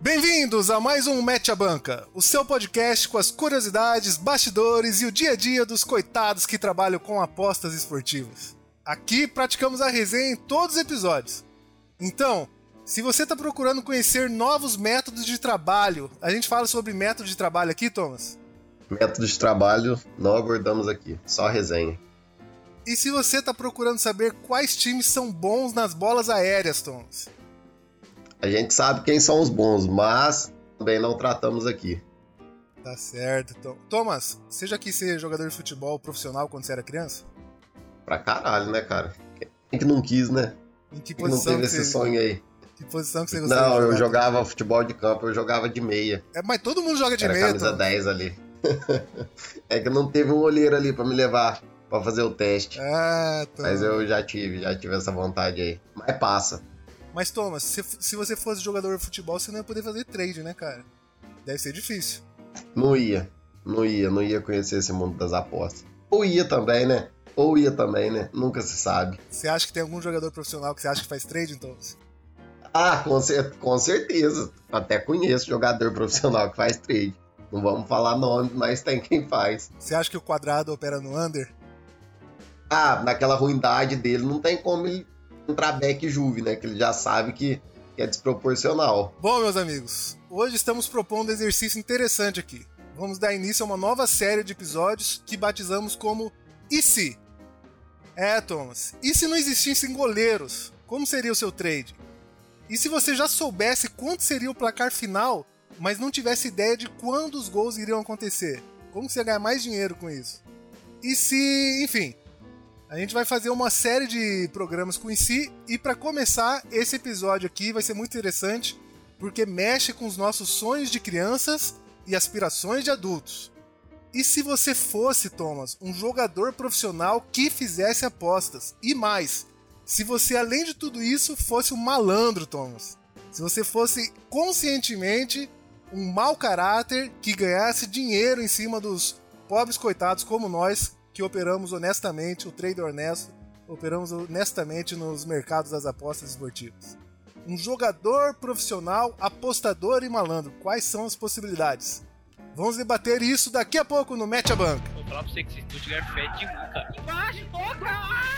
Bem-vindos a mais um Mete a Banca, o seu podcast com as curiosidades, bastidores e o dia a dia dos coitados que trabalham com apostas esportivas. Aqui praticamos a resenha em todos os episódios. Então, se você está procurando conhecer novos métodos de trabalho, a gente fala sobre método de trabalho aqui, Thomas? Método de trabalho não abordamos aqui, só resenha. E se você está procurando saber quais times são bons nas bolas aéreas, Thomas? A gente sabe quem são os bons, mas também não tratamos aqui. Tá certo, Tom. Thomas, você já quis ser jogador de futebol profissional quando você era criança? Pra caralho, né, cara? Quem que não quis, né? Em que Quem que não posição teve esse você... sonho aí? Que posição que você gostava Não, eu jogava futebol de campo, eu jogava de meia. É, mas todo mundo joga de Era meia, camisa Thomas. 10 ali. é que não teve um olheiro ali pra me levar pra fazer o teste. Ah. Mas eu já tive, já tive essa vontade aí. Mas passa. Mas, Thomas, se, se você fosse jogador de futebol, você não ia poder fazer trade, né, cara? Deve ser difícil. Não ia. Não ia, não ia conhecer esse mundo das apostas. Ou ia também, né? Ou ia também, né? Nunca se sabe. Você acha que tem algum jogador profissional que você acha que faz trade, Thomas? Ah, com, cer- com certeza. Até conheço jogador profissional que faz trade. Não vamos falar nome, mas tem quem faz. Você acha que o quadrado opera no under? Ah, naquela ruindade dele não tem como ele entrar back Juve, né? Que ele já sabe que, que é desproporcional. Bom, meus amigos, hoje estamos propondo um exercício interessante aqui. Vamos dar início a uma nova série de episódios que batizamos como E se? É, Thomas, e se não existissem goleiros? Como seria o seu trade? E se você já soubesse quanto seria o placar final, mas não tivesse ideia de quando os gols iriam acontecer? Como você ia ganhar mais dinheiro com isso? E se, enfim, a gente vai fazer uma série de programas com si e para começar esse episódio aqui vai ser muito interessante porque mexe com os nossos sonhos de crianças e aspirações de adultos. E se você fosse, Thomas, um jogador profissional que fizesse apostas? E mais, se você além de tudo isso fosse um malandro, Thomas. Se você fosse conscientemente um mau caráter que ganhasse dinheiro em cima dos pobres coitados como nós que operamos honestamente, o trader honesto, operamos honestamente nos mercados das apostas esportivas. Um jogador profissional, apostador e malandro. Quais são as possibilidades? Vamos debater isso daqui a pouco no Mete a Banca. Vou falar pra você que se tu tiver fé de um, cara. Embaixo, toca!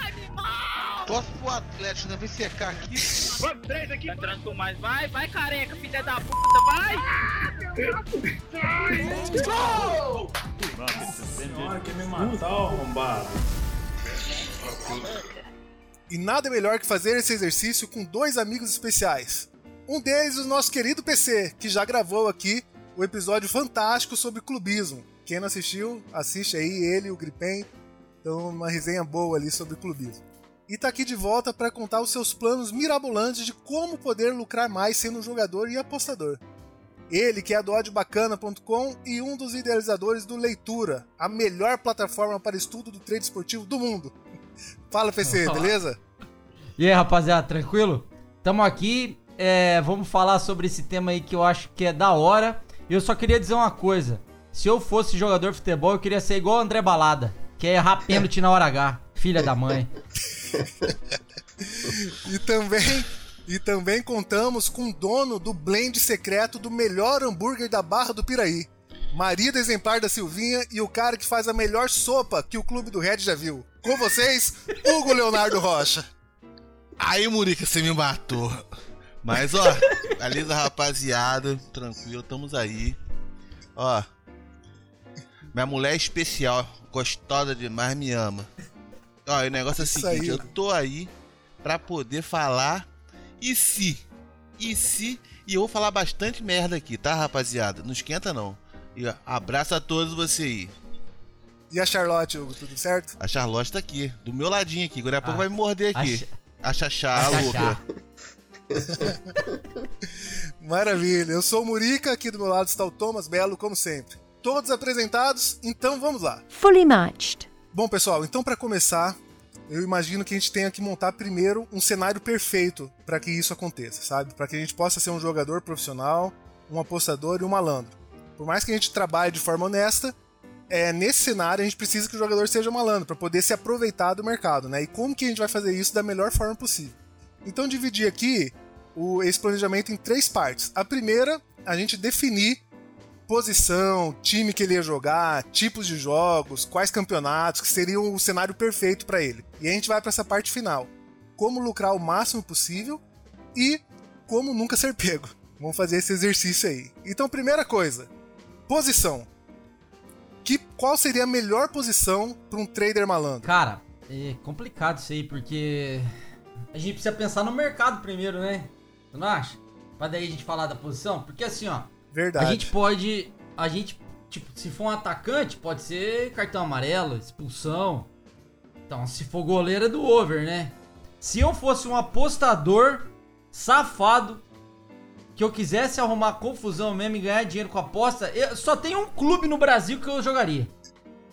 Animal! Torce pro Atlético, né? Vem secar aqui. Vamos, três aqui. Tá entrando com mais. Vai, vai, careca, filha da puta, vai! Senhora, quer me matar, arrombado. E nada melhor que fazer esse exercício com dois amigos especiais. Um deles, o nosso querido PC, que já gravou aqui o episódio fantástico sobre clubismo. Quem não assistiu, assiste aí, ele e o Gripen. Então, uma resenha boa ali sobre clubismo. E tá aqui de volta para contar os seus planos mirabolantes de como poder lucrar mais sendo um jogador e apostador. Ele, que é do audiobacana.com e um dos idealizadores do Leitura, a melhor plataforma para estudo do trade esportivo do mundo. Fala, PC, beleza? E aí, rapaziada, tranquilo? Tamo aqui, é, vamos falar sobre esse tema aí que eu acho que é da hora. E eu só queria dizer uma coisa: se eu fosse jogador de futebol, eu queria ser igual o André Balada, que é errar pênalti na hora H, filha da mãe. E também, e também contamos com o dono do blend secreto do melhor hambúrguer da Barra do Piraí. Marido exemplar da Silvinha e o cara que faz a melhor sopa que o Clube do Red já viu. Com vocês, Hugo Leonardo Rocha. Aí, Murica, você me matou. Mas, ó, beleza, rapaziada. Tranquilo, estamos aí. Ó, minha mulher é especial, gostosa demais, me ama. Ó, e o negócio é o seguinte: aí. eu tô aí pra poder falar. E se? E se? E eu vou falar bastante merda aqui, tá, rapaziada? Não esquenta, não. E ó, abraço a todos vocês aí. E a Charlotte, Hugo, tudo certo? A Charlotte tá aqui, do meu ladinho aqui. Daqui a pouco Ah, vai me morder aqui. A Xaxá, a A Xaxá. louca. Maravilha. Eu sou o Murica, aqui do meu lado está o Thomas Belo, como sempre. Todos apresentados, então vamos lá. Fully matched. Bom, pessoal, então para começar, eu imagino que a gente tenha que montar primeiro um cenário perfeito para que isso aconteça, sabe? Para que a gente possa ser um jogador profissional, um apostador e um malandro. Por mais que a gente trabalhe de forma honesta, é, nesse cenário a gente precisa que o jogador seja malandro para poder se aproveitar do mercado, né? E como que a gente vai fazer isso da melhor forma possível? Então dividi aqui o, esse planejamento em três partes. A primeira a gente definir posição, time que ele ia jogar, tipos de jogos, quais campeonatos, que seriam o cenário perfeito para ele. E a gente vai para essa parte final. Como lucrar o máximo possível e como nunca ser pego. Vamos fazer esse exercício aí. Então, primeira coisa, posição. Que, qual seria a melhor posição para um trader malandro? Cara, é complicado isso aí, porque a gente precisa pensar no mercado primeiro, né? Você não acha? Pra daí a gente falar da posição? Porque assim, ó, Verdade. a gente pode. A gente, tipo, se for um atacante, pode ser cartão amarelo, expulsão. Então, se for goleiro é do over, né? Se eu fosse um apostador safado, que eu quisesse arrumar confusão mesmo e ganhar dinheiro com aposta, eu, só tem um clube no Brasil que eu jogaria.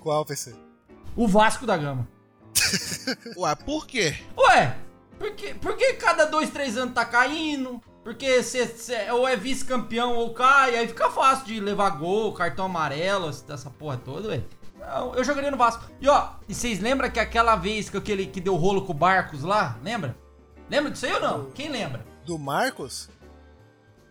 Qual, PC? O Vasco da Gama. Ué, por quê? Ué, por que, por que cada dois, três anos tá caindo? Porque você ou é vice-campeão ou cai, aí fica fácil de levar gol, cartão amarelo, essa porra toda, ué. Não, eu jogaria no Vasco. E ó, e vocês lembram que aquela vez que aquele que deu rolo com o Barcos lá? Lembra? Lembra disso aí ou não? Quem lembra? Do Marcos?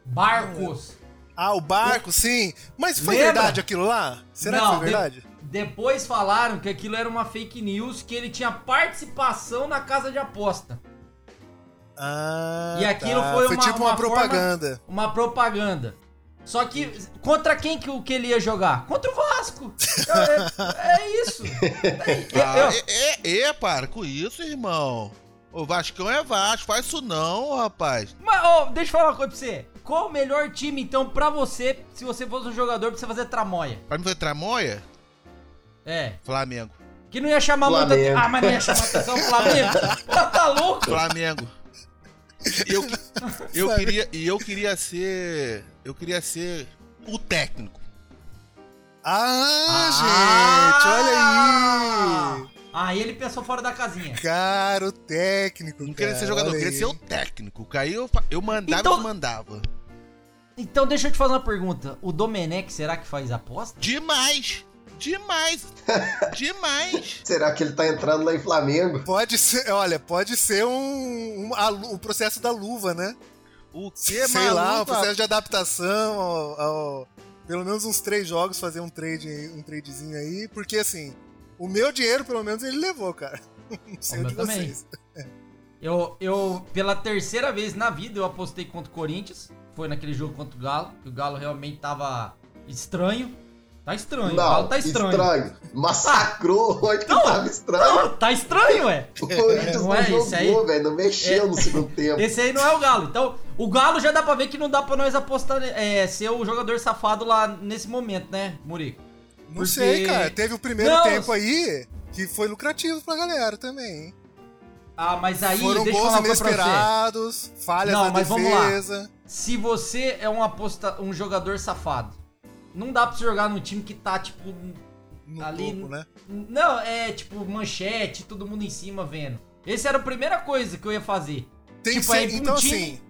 Barcos. Ah, o barco, sim. Mas foi Lembra? verdade aquilo lá? Será que Não, foi de- verdade? Depois falaram que aquilo era uma fake news, que ele tinha participação na casa de aposta. Ah, E aquilo tá. foi uma- tipo uma, uma forma- propaganda. Uma propaganda. Só que contra quem que, o que ele ia jogar? Contra o Vasco. É, é isso. É, Ah, eu- é, é, é, para com isso, irmão. O Vascão é Vasco, faz isso não, rapaz. Mas, ó, deixa eu falar uma coisa pra você. Qual o melhor time, então, pra você, se você fosse um jogador, pra você fazer tramoia? Pra mim foi Tramoia? É. Flamengo. Que não ia chamar Flamengo. muita... Ah, mas não ia chamar atenção Flamengo? Pô, tá louco? Flamengo. E eu, eu queria, e eu queria ser, eu queria ser o técnico. Ah, gente, olha aí. Aí ele pensou fora da casinha. Cara, o técnico. Não queria cara, ser jogador, eu queria aí. ser o técnico. Aí eu, eu mandava Então- e mandava. Então deixa eu te fazer uma pergunta. O Domenech, será que faz aposta? Demais! Demais! Demais! Será que ele tá entrando lá em Flamengo? Pode ser, olha, pode ser um, um- a o processo da luva, né? O que, Sei lá, o maluco? processo de adaptação ao, ao- pelo menos uns três jogos, fazer um trade, um tradezinho aí, porque assim, o meu dinheiro, pelo menos, ele levou, cara. Não sei O de também. vocês. Eu, eu, pela terceira vez na vida, eu apostei contra o Corinthians. Foi naquele jogo contra o Galo, que o Galo realmente tava estranho. Tá estranho, o Galo Não, tá estranho. estranho. Massacrou que Não. tava estranho. Não, tá estranho, ué. O Corinthians Não não, é isso aí? jogou, velho. Não mexeu É. no segundo tempo. Esse aí não é o Galo. Então, o Galo já dá pra ver que não dá pra nós apostar, é, ser o jogador safado lá nesse momento, né, Murico? Não Porque- sei, cara. Teve o primeiro Não, tempo aí que foi lucrativo pra galera também, hein? Ah, mas aí, Foram deixa eu gols falar pra você. inesperados, falhas Não, na mas vamos lá. defesa. Se você é um, aposta, um jogador safado, não dá pra você jogar num time que tá, tipo, No Ali- topo, né? Não, é tipo manchete, todo mundo em cima vendo. Essa era a primeira coisa que eu ia fazer. Tem Tipo, que aí ser, um então time- assim,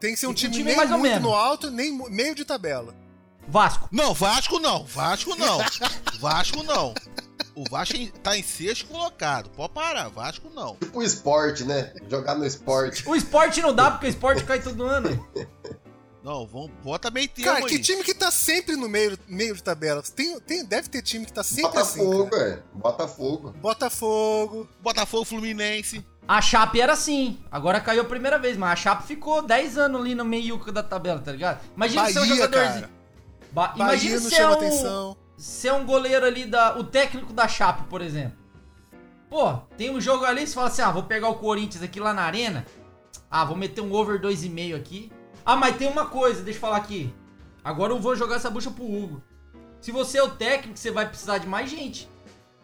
tem que ser um um time, time nem muito menos. no alto, nem meio de tabela. Vasco. Não, Vasco não, Vasco não. Vasco não. O Vasco tá em sexto colocado. Pode parar, Vasco não. Tipo o esporte, né? Jogar no esporte. O esporte não dá, porque o esporte cai todo ano. Não, vamos, bota meio termo Cara, que aí. time que tá sempre no meio, meio de tabela? Tem, tem, deve ter time que tá sempre assim. Botafogo, cara. velho. Botafogo. Botafogo. Botafogo Fluminense. A Chape era assim. Agora caiu a primeira vez, mas a Chape ficou 10 anos ali no meio da tabela, tá ligado? Imagina ser um Bahia, jogador. cara. Ba Bahia Imagina não ser chama um, atenção. ser um goleiro ali da. O técnico da Chape, por exemplo. Pô, tem um jogo ali, você fala assim: ah, vou pegar o Corinthians aqui lá na arena. Ah, vou meter um over 2,5 aqui. Ah, mas tem uma coisa, deixa eu falar aqui. Agora eu vou jogar essa bucha pro Hugo. Se você é o técnico, você vai precisar de mais gente.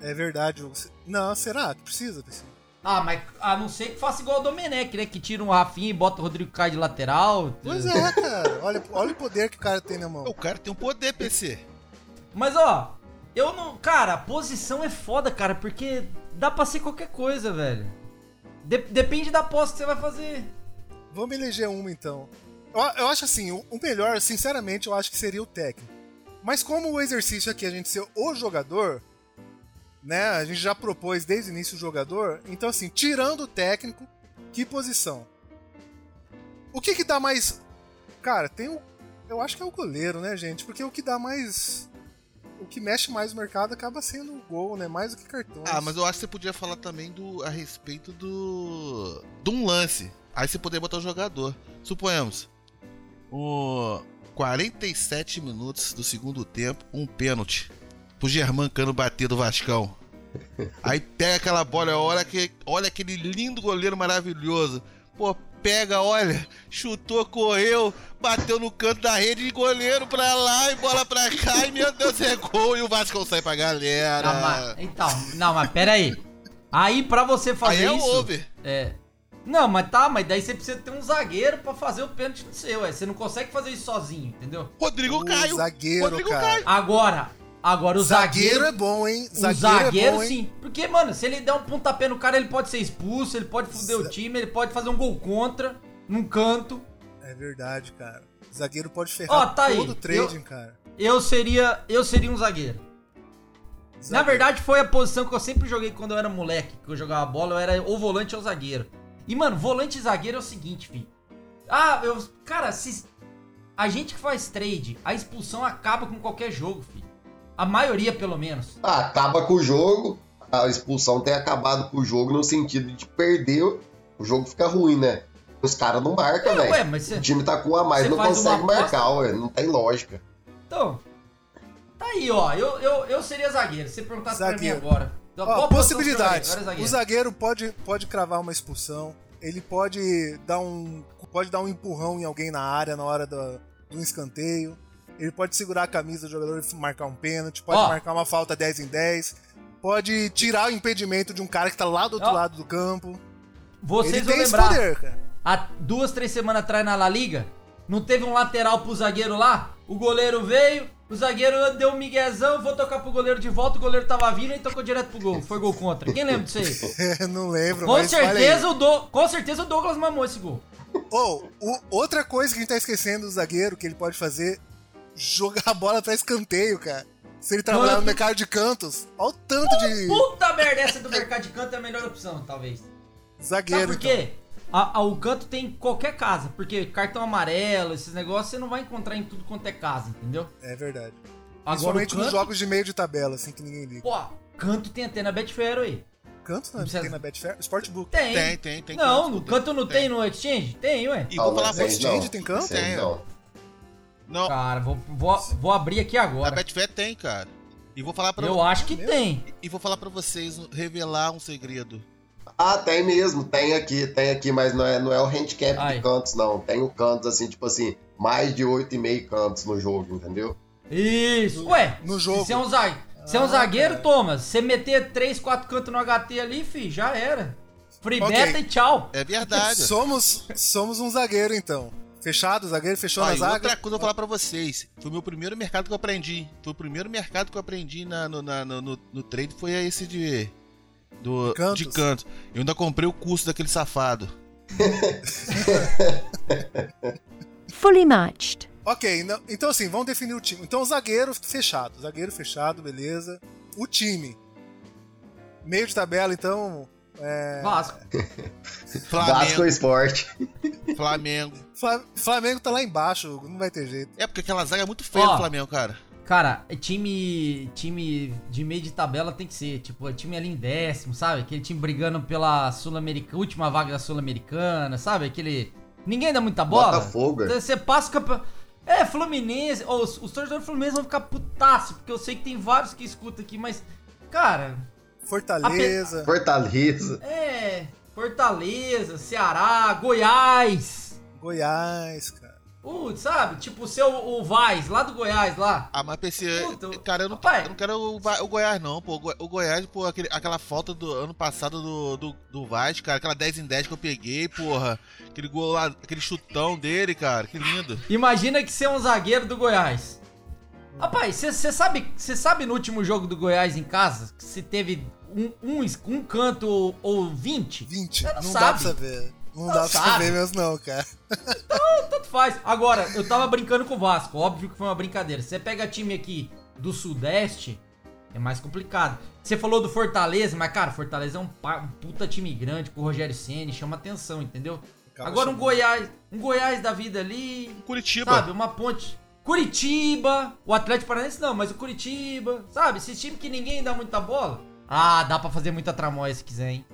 É verdade. Hugo. Não, será? Precisa, precisa. Ah, mas a não ser que faça igual o Domenech, né? Que tira um Rafinha e bota o Rodrigo Caio de lateral. Pois é, cara. Olha, olha o poder que o cara tem na mão. O cara tem um poder, PC. Mas ó, eu não. Cara, a posição é foda, cara, porque dá pra ser qualquer coisa, velho. De- depende da aposta que você vai fazer. Vamos eleger uma então. Eu, eu acho assim, o, o melhor, sinceramente, eu acho que seria o técnico. Mas como o exercício aqui é a gente ser o jogador, né? A gente já propôs desde o início o jogador. Então, assim, tirando o técnico, que posição? O que que dá mais. Cara, tem o. Eu acho que é o goleiro, né, gente? Porque o que dá mais. O que mexe mais no mercado acaba sendo o gol, né? Mais do que cartões. Ah, mas eu acho que você podia falar também do, a respeito do. de um lance. Aí você poderia botar o jogador. Suponhamos. O 47 minutos do segundo tempo, um pênalti. Pro Germán Cano bater do Vascão. Aí pega aquela bola, olha, que, olha aquele lindo goleiro maravilhoso. Pô, pega, olha, chutou, correu, bateu no canto da rede e goleiro pra lá e bola pra cá. E meu Deus, é gol. E o Vasco sai pra galera. Ah, mas- então, não, mas pera aí. Aí pra você fazer Aí é isso. over. É. Não, mas tá, mas daí você precisa ter um zagueiro pra fazer o pênalti no seu, é. Você não consegue fazer isso sozinho, entendeu? Rodrigo O Caio. zagueiro, Rodrigo cara. Caio. Agora, agora o zagueiro, zagueiro. é bom, hein? o Zagueiro, zagueiro, é bom, hein? sim. Porque, mano, se ele der um pontapé no cara, ele pode ser expulso, ele pode foder o time, ele pode fazer um gol contra, num canto. É verdade, cara. Zagueiro pode ferrar Ó, tá aí. todo o trading, cara. Eu seria. Eu seria um zagueiro. Na Zagueiro. verdade, foi a posição que eu sempre joguei quando eu era moleque, que eu jogava bola, eu era ou volante ou zagueiro. E, mano, volante e zagueiro é o seguinte, filho. Ah, eu. Cara, se. A gente que faz trade, a expulsão acaba com qualquer jogo, filho. A maioria, pelo menos. Ah, acaba com o jogo. A expulsão tem acabado com o jogo no sentido de perder, o jogo fica ruim, né? Os caras não marcam, É, velho. O time tá com um a mais, não consegue marcar, ué. Não tem lógica. Então. Tá aí, ó. Eu, eu, eu seria zagueiro. Se você perguntasse pra mim agora. Então, Ó, possibilidades. era O zagueiro. pode, pode cravar uma expulsão. Ele pode dar um. Pode dar um empurrão em alguém na área na hora do, do escanteio. Ele pode segurar a camisa do jogador e marcar um pênalti. Pode Ó. marcar uma falta 10 em 10. Pode tirar o impedimento de um cara que tá lá do outro Ó. lado do campo. Vocês ele vão tem lembrar. poder, cara. há duas, três semanas atrás na La Liga, não teve um lateral pro zagueiro lá? O goleiro veio, o zagueiro deu um miguezão, vou tocar pro goleiro de volta, o goleiro tava vindo e tocou direto pro gol. Foi gol contra. Quem lembra disso aí? Não lembro, Com certeza, o do... Com certeza o Douglas mamou esse gol. Ô, o- outra coisa que a gente tá esquecendo do zagueiro que ele pode fazer, jogar a bola pra escanteio, cara. Se ele trabalhar no mercado de cantos, olha o tanto de Puta merda, essa do mercado de canto é a melhor opção, talvez. zagueiro. Sabe por então. A- a- o canto tem em qualquer casa, porque cartão amarelo, esses negócios, você não vai encontrar em tudo quanto é casa, entendeu? É verdade. Agora Principalmente nos canto, jogos de meio de tabela, assim, que ninguém liga. pô, canto tem até na Betfair aí. Canto não, precisa- tem na Betfair? Sportbook. Tem. Tem, tem, tem. Não, canto, no canto não tem. no Exchange? Tem, ué. E vou falar pra tem. Exchange tem campo? Tem, Tem. não. Não, Cara, vou, vou, vou abrir aqui a agora. Betfair tem, cara. E vou falar pra Eu acho que tem. E vou falar pra vocês, revelar um segredo. Ah, tem mesmo, tem aqui, tem aqui, mas não é, não é o handicap Ai. de cantos, não. Tem o cantos, assim, tipo assim, mais de 8,5 cantos no jogo, entendeu? Isso. Ué, no jogo. Se é um, zague... se é um Ah, zagueiro, cara. Thomas, você meter 3, 4 cantos no HT ali, fi, já era. Free Ok. beta e tchau. É verdade. Somos, somos um zagueiro, então. Fechado, zagueiro fechou Ó, na zaga. outra coisa eu vou falar pra vocês. Foi o meu primeiro mercado que eu aprendi. Foi o primeiro mercado que eu aprendi na, no, na- no, no- no trade, foi esse de. Do, Cantos. de canto. Eu ainda comprei o curso daquele safado. Fully matched. Ok, não- então assim, vamos definir o time. Então, zagueiro fechado. Zagueiro fechado, beleza. O time. Meio de tabela, então. É... Vasco. Vasco Flamengo. Esporte. Flamengo. Fla- Flamengo tá lá embaixo, não vai ter jeito. É porque aquela zaga é muito feia do Flamengo, cara. Cara, é time time de meio de tabela tem que ser, tipo, é time ali em décimo, sabe? Aquele time brigando pela Sul-Americana, última vaga da Sul-Americana, sabe? Aquele. Ninguém dá muita bola. Botafogo. Então, Você passa o campeonato. É, Fluminense. Ó, os, os torcedores do Fluminense vão ficar putaço, porque eu sei que tem vários que escutam aqui, mas. Cara, Fortaleza. Fortaleza. é. Fortaleza, Ceará, Goiás. Goiás, cara. Putz, sabe? Tipo o seu o Vaz, lá do Goiás, lá. Ah, mas PC. Puta, Cara, eu não, rapaz. eu não quero o, o Goiás, não, pô. O Go- O Goiás, pô, aquele- aquela falta do ano passado do, do, do Vaz, cara. Aquela 10 em 10 que eu peguei, porra. Aquele gol lá, aquele chutão dele, cara. Que lindo. Imagina que você é um zagueiro do Goiás. Rapaz, você sabe, você sabe no último jogo do Goiás em casa que se teve um, um, um canto ou, ou 20? 20. Você Não, não dá pra sabe. saber. Não, dá pra sabe. saber mesmo, não, cara. Tanto faz. Agora, eu tava brincando com o Vasco. Óbvio que foi uma brincadeira. Você pega time aqui do Sudeste, é mais complicado. Você falou do Fortaleza, mas, cara, Fortaleza é um, um puta time grande com o Rogério Ceni, chama atenção, entendeu? Acaba Agora um. Goiás, um Goiás da vida ali, Curitiba. sabe? Uma ponte. Curitiba, o Atlético Paranaense não, mas o Curitiba, sabe? Esse time que ninguém dá muita bola. Ah, dá pra fazer muita tramóia se quiser, hein?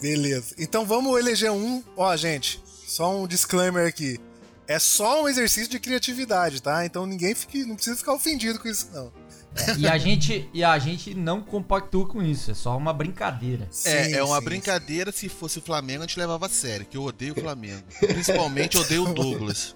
Beleza. Então vamos eleger um. Ó, gente, só um disclaimer aqui. É só um exercício de criatividade, tá? Então ninguém fique, não precisa ficar ofendido com isso, não. E a gente, e a gente não compactua com isso, é só uma brincadeira. É, Sim, é uma sim, brincadeira. Se fosse o Flamengo, a gente levava a sério, que eu odeio o Flamengo. Principalmente eu odeio o Douglas.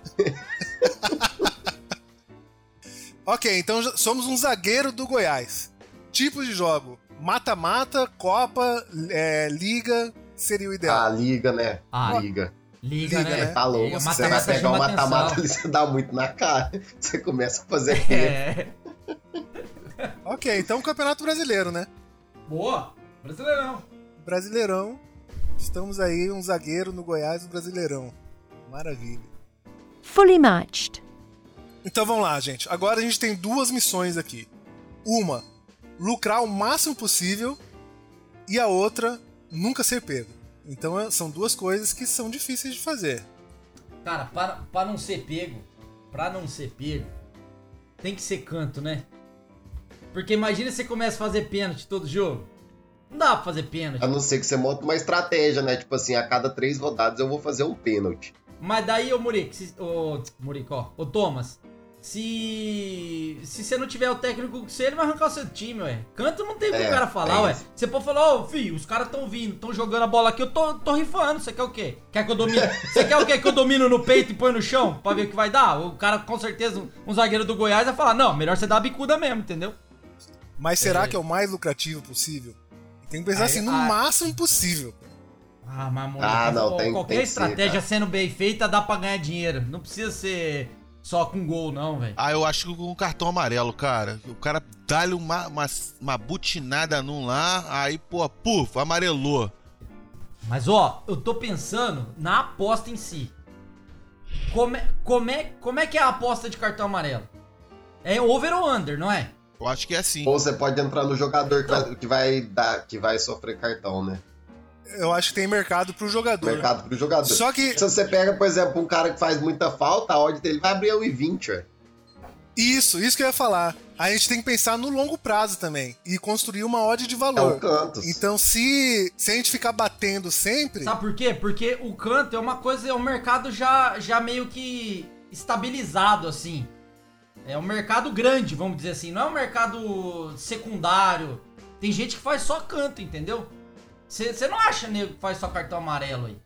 Ok, então somos um zagueiro do Goiás. Tipos de jogo: mata-mata, Copa, é, Liga, seria o A ideal. liga, né? Ah, liga. Liga, Liga, né? né? Tá louco. Se você vai pegar o mata-mata ali, você dá muito na cara. Você começa a fazer. É. Ok, então Campeonato Brasileiro, né? Boa. Brasileirão. Brasileirão. Estamos aí, um zagueiro no Goiás, no Brasileirão. Maravilha. Fully matched. Então vamos lá, gente. Agora a gente tem duas missões aqui. Uma, lucrar o máximo possível. E a outra, nunca ser pego. Então é- são duas coisas que são difíceis de fazer. Cara, para, para não ser pego, pra não ser pego, tem que ser canto, né? Porque imagina você começa a fazer pênalti todo jogo. Não dá pra fazer pênalti. A não ser que você monte uma estratégia, né? Tipo assim, a cada três rodadas eu vou fazer um pênalti. Mas daí, ô Murico, ô, Murico, ó, ô Thomas, se se você não tiver o técnico com você, ele vai arrancar o seu time, ué. Canto não tem o que É, o cara falar, é ué. Você pode falar, ô, filho, os caras tão vindo, tão jogando a bola aqui, eu tô, tô rifando, você quer o quê? Quer que eu domine? Você quer o quê? Que eu domino no peito e põe no chão pra ver o que vai dar? O cara, com certeza, um, um zagueiro do Goiás vai falar, não, melhor você dar a bicuda mesmo, entendeu? Mas será que é o mais lucrativo possível? Tem que pensar Aí- assim, no ah. máximo possível. Ah, mas Murico, Ah, não, tem- qualquer tem ser, estratégia cara. sendo bem feita dá pra ganhar dinheiro. Não precisa ser só com gol, não, velho. Ah, eu acho que com um cartão amarelo, cara. O cara dá-lhe uma, uma, uma butinada num lá, aí, pô, puf, amarelou. Mas ó, eu tô pensando na aposta em si. Como é, como é, como é que é a aposta de cartão amarelo? É over ou under, não é? Eu acho que é assim. Ou você pode entrar no jogador que Então. vai, que vai dar, que vai sofrer cartão, né? Eu acho que tem mercado pro jogador. Mercado pro jogador. Só que Se você pega, por exemplo, um cara que faz muita falta, a odd dele vai abrir a 1,20, ué. isso, isso que eu ia falar. A gente tem que pensar no longo prazo também e construir uma odd de É o valor. Cantos. Então, se, se a gente ficar batendo sempre, Sabe por quê? Porque o canto é uma coisa, é um mercado já, já meio que estabilizado, assim. É um mercado grande, vamos dizer assim. Não é um mercado secundário. Tem gente que faz só canto, entendeu? Você não acha, nego, que faz só cartão amarelo aí?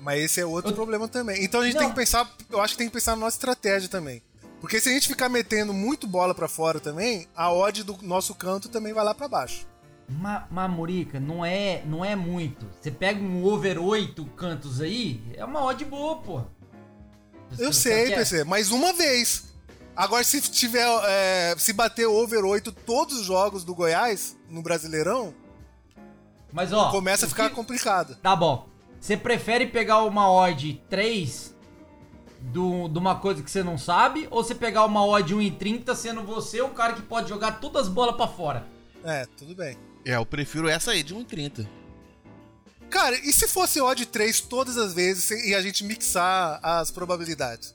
Mas esse é outro Eu- problema também. Então a gente Não. tem que pensar, eu acho que tem que pensar na nossa estratégia também. Porque se a gente ficar metendo muito bola pra fora também, a odd do nosso canto também vai lá pra baixo. Mas, mas Murica, não é, não é muito. Você pega um over 8 cantos aí, é uma odd boa, pô. Eu sei, quer- PC, mas uma vez. Agora, se tiver. é, se bater over 8 todos os jogos do Goiás no Brasileirão, Mas ó. começa a ficar que- complicado. Tá bom. Você prefere pegar uma odd 3 do, de uma coisa que você não sabe? Ou você pegar uma odd 1,30 sendo você o cara que pode jogar todas as bolas pra fora? É, tudo bem. É, eu prefiro essa aí, de 1,30. Cara, e se fosse odd 3 todas as vezes e a gente mixar as probabilidades?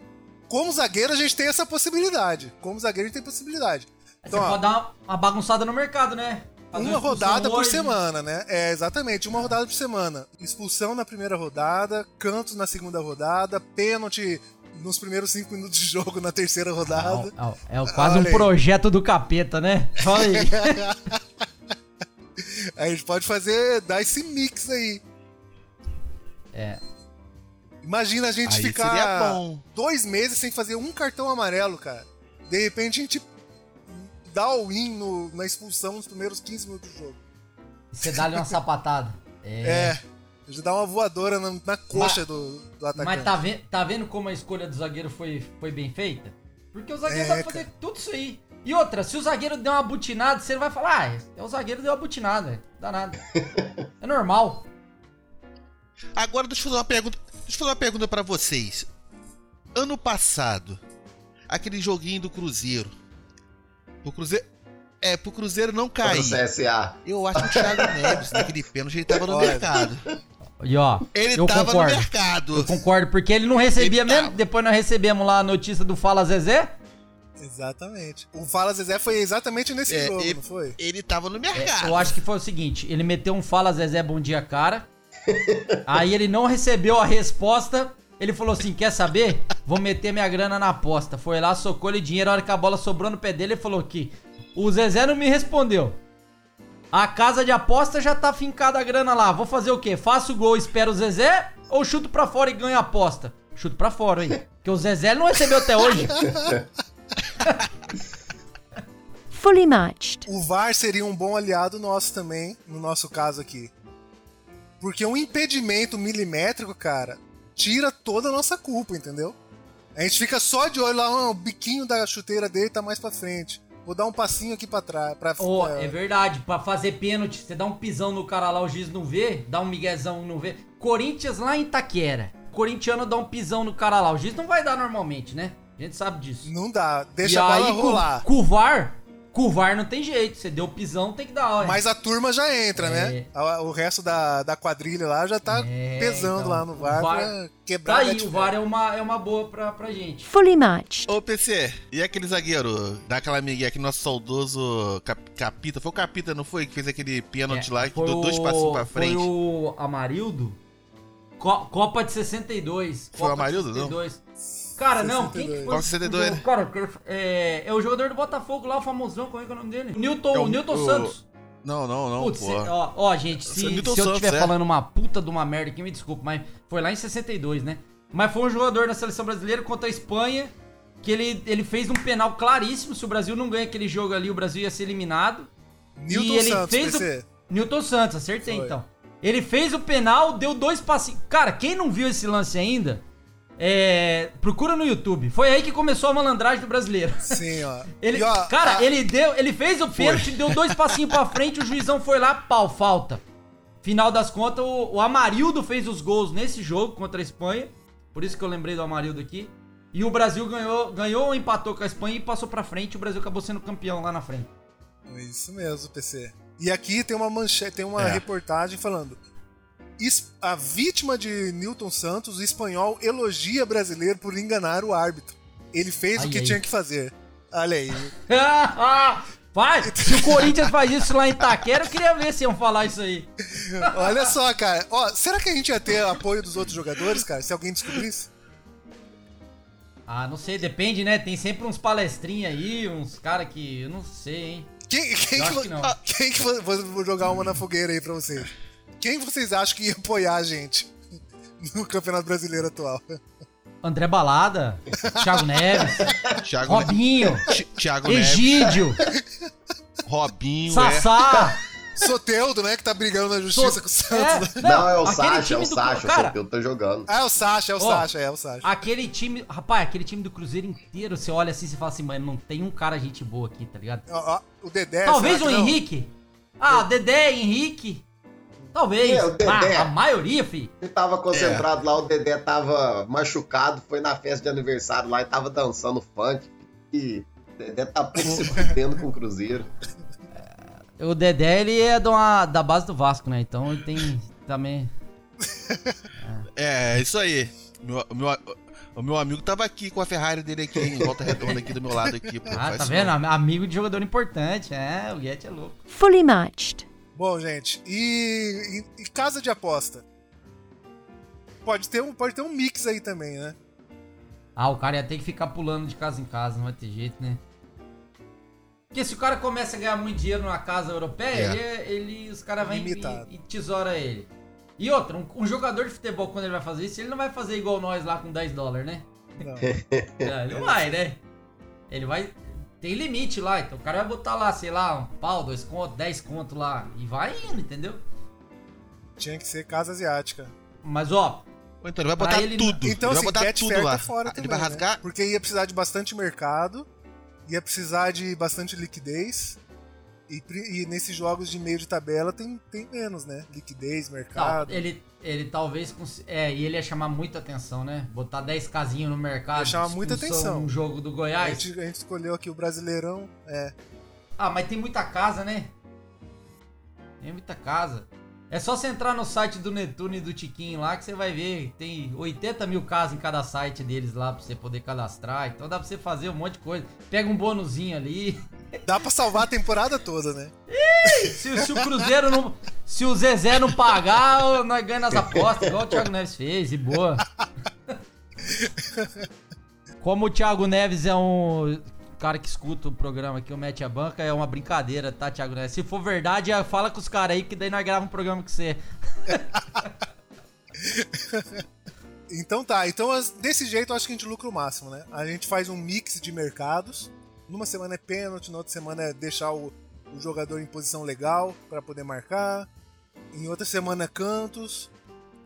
Como zagueiro, a gente tem essa possibilidade. Como zagueiro, a gente tem possibilidade. Então, você ó, pode dar uma bagunçada no mercado, né? Uma rodada por hoje. semana, né? É, exatamente, uma rodada por semana. Expulsão na primeira rodada, cantos na segunda rodada, pênalti nos primeiros cinco minutos de jogo na terceira rodada. É, é, é quase um Olha aí. projeto do capeta, né? Olha aí. A gente pode fazer, dar esse mix aí. É. Imagina a gente Aí ficar dois meses sem fazer um cartão amarelo, cara. De repente a gente dá o win no- na expulsão nos primeiros 15 minutos do jogo. Você dá-lhe uma sapatada. É. É. Gente dá uma voadora na, na coxa do, do atacante. Mas tá, ve tá vendo como a escolha do zagueiro foi, foi bem feita? Porque o zagueiro É, dá pra fazer tudo isso aí. E outra, se o zagueiro der uma butinada, você não vai falar, ah, é o zagueiro deu uma butinada, velho. dá nada. é normal. Agora deixa eu fazer uma pergunta. Deixa eu fazer uma pergunta pra vocês. Ano passado, aquele joguinho do Cruzeiro. O Cruzeiro. É, pro Cruzeiro não cair. o CSA. Eu acho que o Thiago Neves, naquele pênalti, ele tava no mercado. E ó, Ele eu tava concordo. no mercado. Eu concordo, porque ele não recebia Ele mesmo. Depois nós recebemos lá a notícia do Fala Zezé. Exatamente. O Fala Zezé foi exatamente nesse É, jogo, e- não foi? Ele tava no É, mercado. eu acho que foi o seguinte: ele meteu um Fala Zezé Bom Dia Cara. aí ele não recebeu a resposta. Ele falou assim: Quer saber? Vou meter minha grana na aposta. Foi lá, socou ele dinheiro. A hora que a bola sobrou no pé dele, ele falou que o Zezé não me respondeu. A casa de aposta já tá fincada a grana lá. Vou fazer o quê? Faço o gol, espero o Zezé ou chuto pra fora e ganho a aposta? Chuto pra fora, hein? Porque o Zezé não recebeu até hoje. Fully matched. O VAR seria um bom aliado nosso também, no nosso caso aqui. Porque um impedimento milimétrico, cara, tira toda a nossa culpa, entendeu? A gente fica só de olho lá, ah, o biquinho da chuteira dele tá mais pra frente. Vou dar um passinho aqui pra trás. Pra, Ô, é, é verdade, pra fazer pênalti, você dá um pisão no cara lá, o juiz não vê, dá um miguezão não vê. Corinthians lá em Itaquera. Corintiano dá um pisão no cara lá, o juiz não vai dar normalmente, né? A gente sabe disso. Não dá, deixa e a bola aí, rolar. Com, com o VAR, com o VAR não tem jeito, você deu pisão, tem que dar, olha. Mas a turma já entra, É. né? O resto da, da quadrilha lá já tá É, pesando então, lá no VAR, VAR pra quebrar Tá aí, o. VAR é uma, é uma boa pra, pra gente. Fully matched. Ô, PC, e aquele zagueiro daquela amiguinha, aquele nosso saudoso Cap- Capita? Foi o Capita, não foi? Que fez aquele pênalti lá, que É, deu dois passinhos pra frente. Foi o Amarildo. Co- Copa de 62. Foi o Copa Amarildo, não? 62. Cara, não, quem que foi? Copa de 62, né? Cara, é, é o jogador do Botafogo lá, o famosão, como é que é o nome dele? O Newton, É o- Newton o- Santos. Não, não, não, Putz, pô. cê- ó, ó, gente, se, é se eu estiver é. falando uma puta de uma merda aqui, me desculpa, mas foi lá em 62, né? Mas foi um jogador da seleção brasileira contra a Espanha que ele, ele fez um penal claríssimo. Se o Brasil não ganha aquele jogo ali, o Brasil ia ser eliminado. Newton e ele Santos, fez PC. o Newton Santos, acertei Foi. então. Ele fez o penal, deu dois passinhos. Cara, quem não viu esse lance ainda, é, procura no YouTube. Foi aí que começou a malandragem do brasileiro. Sim, ó. Ele, E, ó, cara, a- ele deu, ele fez o pênalti, deu dois passinhos pra frente, o juizão foi lá, pau, falta. Final das contas, o, o Amarildo fez os gols nesse jogo contra a Espanha. Por isso que eu lembrei do Amarildo aqui. E o Brasil ganhou, ganhou ou empatou com a Espanha e passou pra frente. O Brasil acabou sendo campeão lá na frente. Isso mesmo, PC. E aqui tem uma manchete, tem uma É. reportagem falando. "Es- A vítima de Newton Santos, o espanhol, elogia brasileiro por enganar o árbitro. Ele fez Ai, o que ai. tinha que fazer. Olha aí. Vai! Se o Corinthians faz isso lá em Itaquera, eu queria ver se iam falar isso aí. Olha só, cara. Ó, será que a gente ia ter apoio dos outros jogadores, cara? Se alguém descobrisse? Ah, não sei, depende, né? Tem sempre uns palestrinhos aí, uns caras que. Eu não sei, hein? Quem, quem, Eu que, que não. quem que vo- vou, vou jogar uma na fogueira aí pra vocês? Quem vocês acham que ia apoiar a gente no Campeonato Brasileiro atual? André Balada, Thiago Neves, Thiago, Ne- Robinho, Thi- Thiago Neves, Egídio, Robinho, é. Sassá. Soteudo, né? Que tá brigando na justiça So- com o Santos. É, Não, é o aquele Sacha, é o do- Sacha, o Cara, Soteudo tá jogando. Ah, é o Sacha, é o Ó, Sacha, é o Sacha. aquele time. Rapaz, aquele time do Cruzeiro inteiro, você olha assim e fala assim, mano, não tem um cara gente boa aqui, tá ligado? Ó, ó, o Dedé. Talvez o que não? Henrique. Ah, Dedé, Henrique. Talvez. É, o Dedé. Ah, a maioria, fi. Ele tava concentrado lá, o Dedé tava machucado, foi na festa de aniversário lá e tava dançando funk. E o Dedé tá pouco se fudendo com o Cruzeiro. O Dedé, ele é de uma- da base do Vasco, né? Então ele tem também. É, isso aí. Meu- o, meu, o meu amigo tava aqui com a Ferrari dele aqui, em volta redonda aqui do meu lado aqui, pô. Ah, tá vendo? não. Amigo de jogador importante. É, o Guedes é louco. Fully matched. Bom, gente, e, e- e casa de aposta? Pode ter, um, pode ter um mix aí também, né? Ah, o cara ia ter que ficar pulando de casa em casa, não vai ter jeito, né? Porque se o cara começa a ganhar muito dinheiro numa casa europeia, É. ele, ele- os caras vêm e, e tesoura ele. E outra, um, um jogador de futebol, quando ele vai fazer isso, ele não vai fazer igual nós lá com 10 dólares, né? Não. É, ele não vai, né? Ele vai. Tem limite lá, então o cara vai botar lá, sei lá, um pau, dois contos, 10 contos lá. E vai indo, entendeu? Tinha que ser casa asiática. Mas ó, Então ele vai botar ele- tudo. Então, ele assim, vai botar Betfair tudo lá. tá fora ele também, vai né? rasgar. Porque ia precisar de bastante mercado, ia precisar de bastante liquidez. E, e nesses jogos de meio de tabela tem, tem menos, né? Liquidez, Não, mercado. ele, ele talvez. É, e ele ia chamar muita atenção, né? Botar 10 casinhos no mercado. Ia chamar muita atenção. num jogo do a, Goiás. gente, a gente escolheu aqui o Brasileirão. É. Ah, mas tem muita casa, né? Tem muita casa. É só você entrar no site do Netuno e do Tiquinho lá que você vai ver. Tem 80 mil casos em cada site deles lá pra você poder cadastrar. Então dá pra você fazer um monte de coisa. Pega um bônusinho ali. Dá pra salvar a temporada toda, né? Se, se o Cruzeiro não. Se o Zezé não pagar, nós ganhamos as apostas, igual o Thiago Neves fez, e boa. Como o Thiago Neves é um cara que escuta o programa aqui, o Mete a Banca, é uma brincadeira, tá, Thiago Neves? Se for verdade, eh, fala com os caras aí, que daí nós gravamos um programa com você. Então tá, então desse jeito eu acho que a gente lucra o máximo, né? A gente faz um mix de mercados. Numa semana é pênalti, na outra semana é deixar o, o jogador em posição legal pra poder marcar. Em outra semana é cantos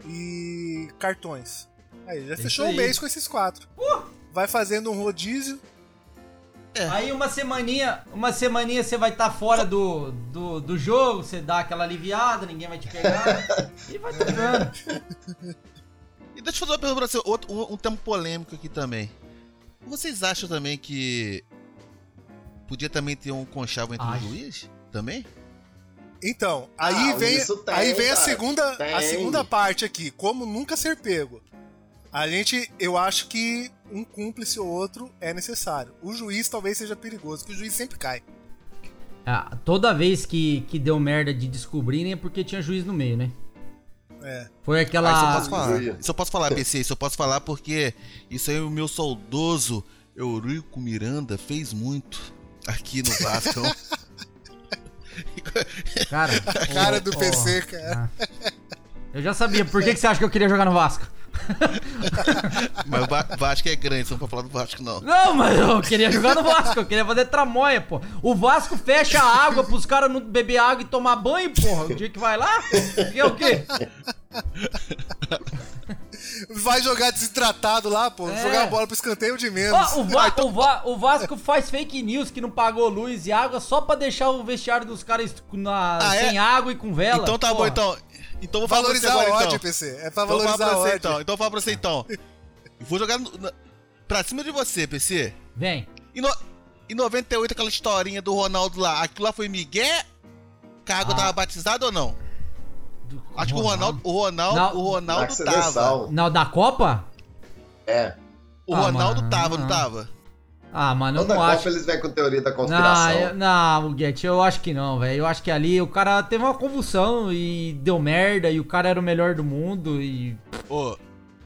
e cartões. Aí, já Isso fechou o aí. mês com esses quatro. Vai fazendo um rodízio. Aí uma semaninha, uma semaninha você vai estar fora do, do, do jogo, você dá aquela aliviada, ninguém vai te pegar. e vai tocando. E deixa eu fazer uma pergunta pra você, outro, um, um tema polêmico aqui também. Vocês acham também que podia também ter um conchavo entre Acho. os juiz? Também? Então, aí Ah, vem, tem, aí vem a segunda, a segunda parte aqui, como nunca ser pego. A gente, eu acho que um cúmplice ou outro é necessário. O juiz talvez seja perigoso, porque o juiz sempre cai. Ah, toda vez que, que deu merda de descobrirem é porque tinha juiz no meio, né? É. Foi Ah, isso eu aquela. posso falar. Isso eu posso falar, PC, isso eu posso falar porque isso aí o meu saudoso Eurico Miranda fez muito aqui no Vasco. Cara, A cara do PC, cara. ah. Eu já sabia. Por que, que você acha que eu queria jogar no Vasco? Mas o Va- Vasco é grande, não pode falar do Vasco, não. Não, mas eu queria jogar no Vasco. Eu queria fazer tramóia, pô. O Vasco fecha a água pros caras não beber água e tomar banho, porra. O dia que vai lá, que é o quê? Vai jogar desidratado lá, pô. É. Jogar a bola pro escanteio de menos. Ó, o, Va- o Va- o Vasco faz fake news que não pagou luz e água só pra deixar o vestiário dos caras na- Ah, é? sem água e com vela. Então tá bom, porra. então. Então vou falar pra você Valorizar agora, a ódio, então. PC. É pra Então falar valorizar pra a você, ódio. então. Então vou falar pra você, então. Vou jogar no- na- pra cima de você, PC. Vem. Em, no, em 98, aquela historinha do Ronaldo lá, aquilo lá foi Miguel? Água Ah. tava batizada ou não? Do- Acho que o Ronaldo, o Ronaldo, o Na Ronaldo tava. Não, da Copa? É. O Ah, Ronaldo mano, tava, não não. tava? Ah, mano, eu Toda não Copa acho. eles vêm com teoria da Não, conspiração. eu, não, Guete, eu acho que não, velho. Eu acho que ali o cara teve uma convulsão e deu merda e o cara era o melhor do mundo e Ô,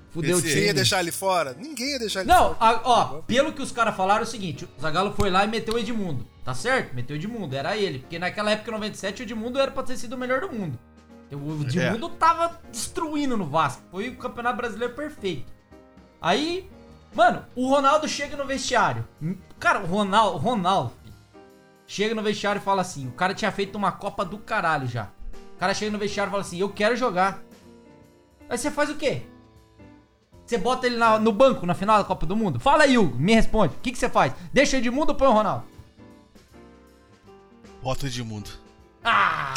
fudeu o Você ia time. deixar ele fora? Ninguém ia deixar ele Não, fora. a- ó, pelo que os caras falaram é o seguinte, o Zagallo foi lá e meteu o Edmundo, tá certo? Meteu o Edmundo, era ele, porque naquela época, em 97, o Edmundo era pra ter sido o melhor do mundo. O Edmundo tava destruindo no Vasco, foi o Campeonato Brasileiro perfeito. Aí, mano, o Ronaldo chega no vestiário, cara, o Ronaldo, Ronaldo, chega no vestiário e fala assim, o cara tinha feito uma Copa do caralho já. O cara chega no vestiário e fala assim, eu quero jogar. Aí você faz o quê? Você bota ele na- no banco na final da Copa do Mundo? Fala aí, Hugo, me responde. O que, que você faz? Deixa Edmundo ou põe o Ronaldo? Bota Edmundo. Ah,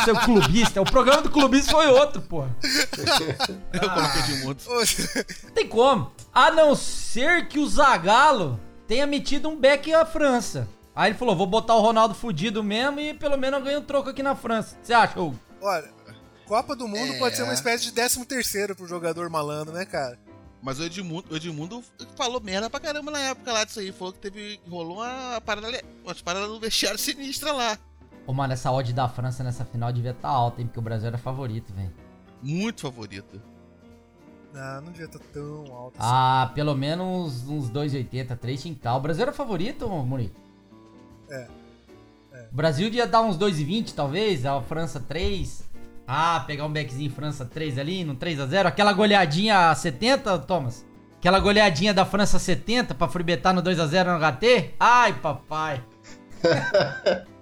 ah, seu clubista. O programa do clubista foi outro, porra. Eu coloquei Edmundo. Não tem como. A não ser que o Zagallo tenha metido um beck à França. Aí ele falou, vou botar o Ronaldo fudido mesmo e pelo menos eu ganho um troco aqui na França. Você acha, Hugo? Olha, Copa do Mundo É. pode ser uma espécie de 13 terceiro pro jogador malandro, né, cara? Mas o Edmundo, o Edmundo falou merda pra caramba na época lá disso aí. Falou que teve. rolou uma parada, ali- umas paradas no vestiário sinistra lá. Ô, mano, essa odd da França nessa final devia estar alta, hein? Porque o Brasil era favorito, velho. Muito favorito. Não, não devia estar tão alto assim. Ah, pelo menos uns 2,80, 3 tinha que tá. O Brasil era favorito, Murilo? É. O Brasil ia dar uns 2,20 talvez, a França 3. Ah, pegar um backzinho França 3 ali, no 3x0. Aquela goleadinha a 70, Thomas? Aquela goleadinha da França 70 pra fribetar no 2x0 no HT? Ai, papai.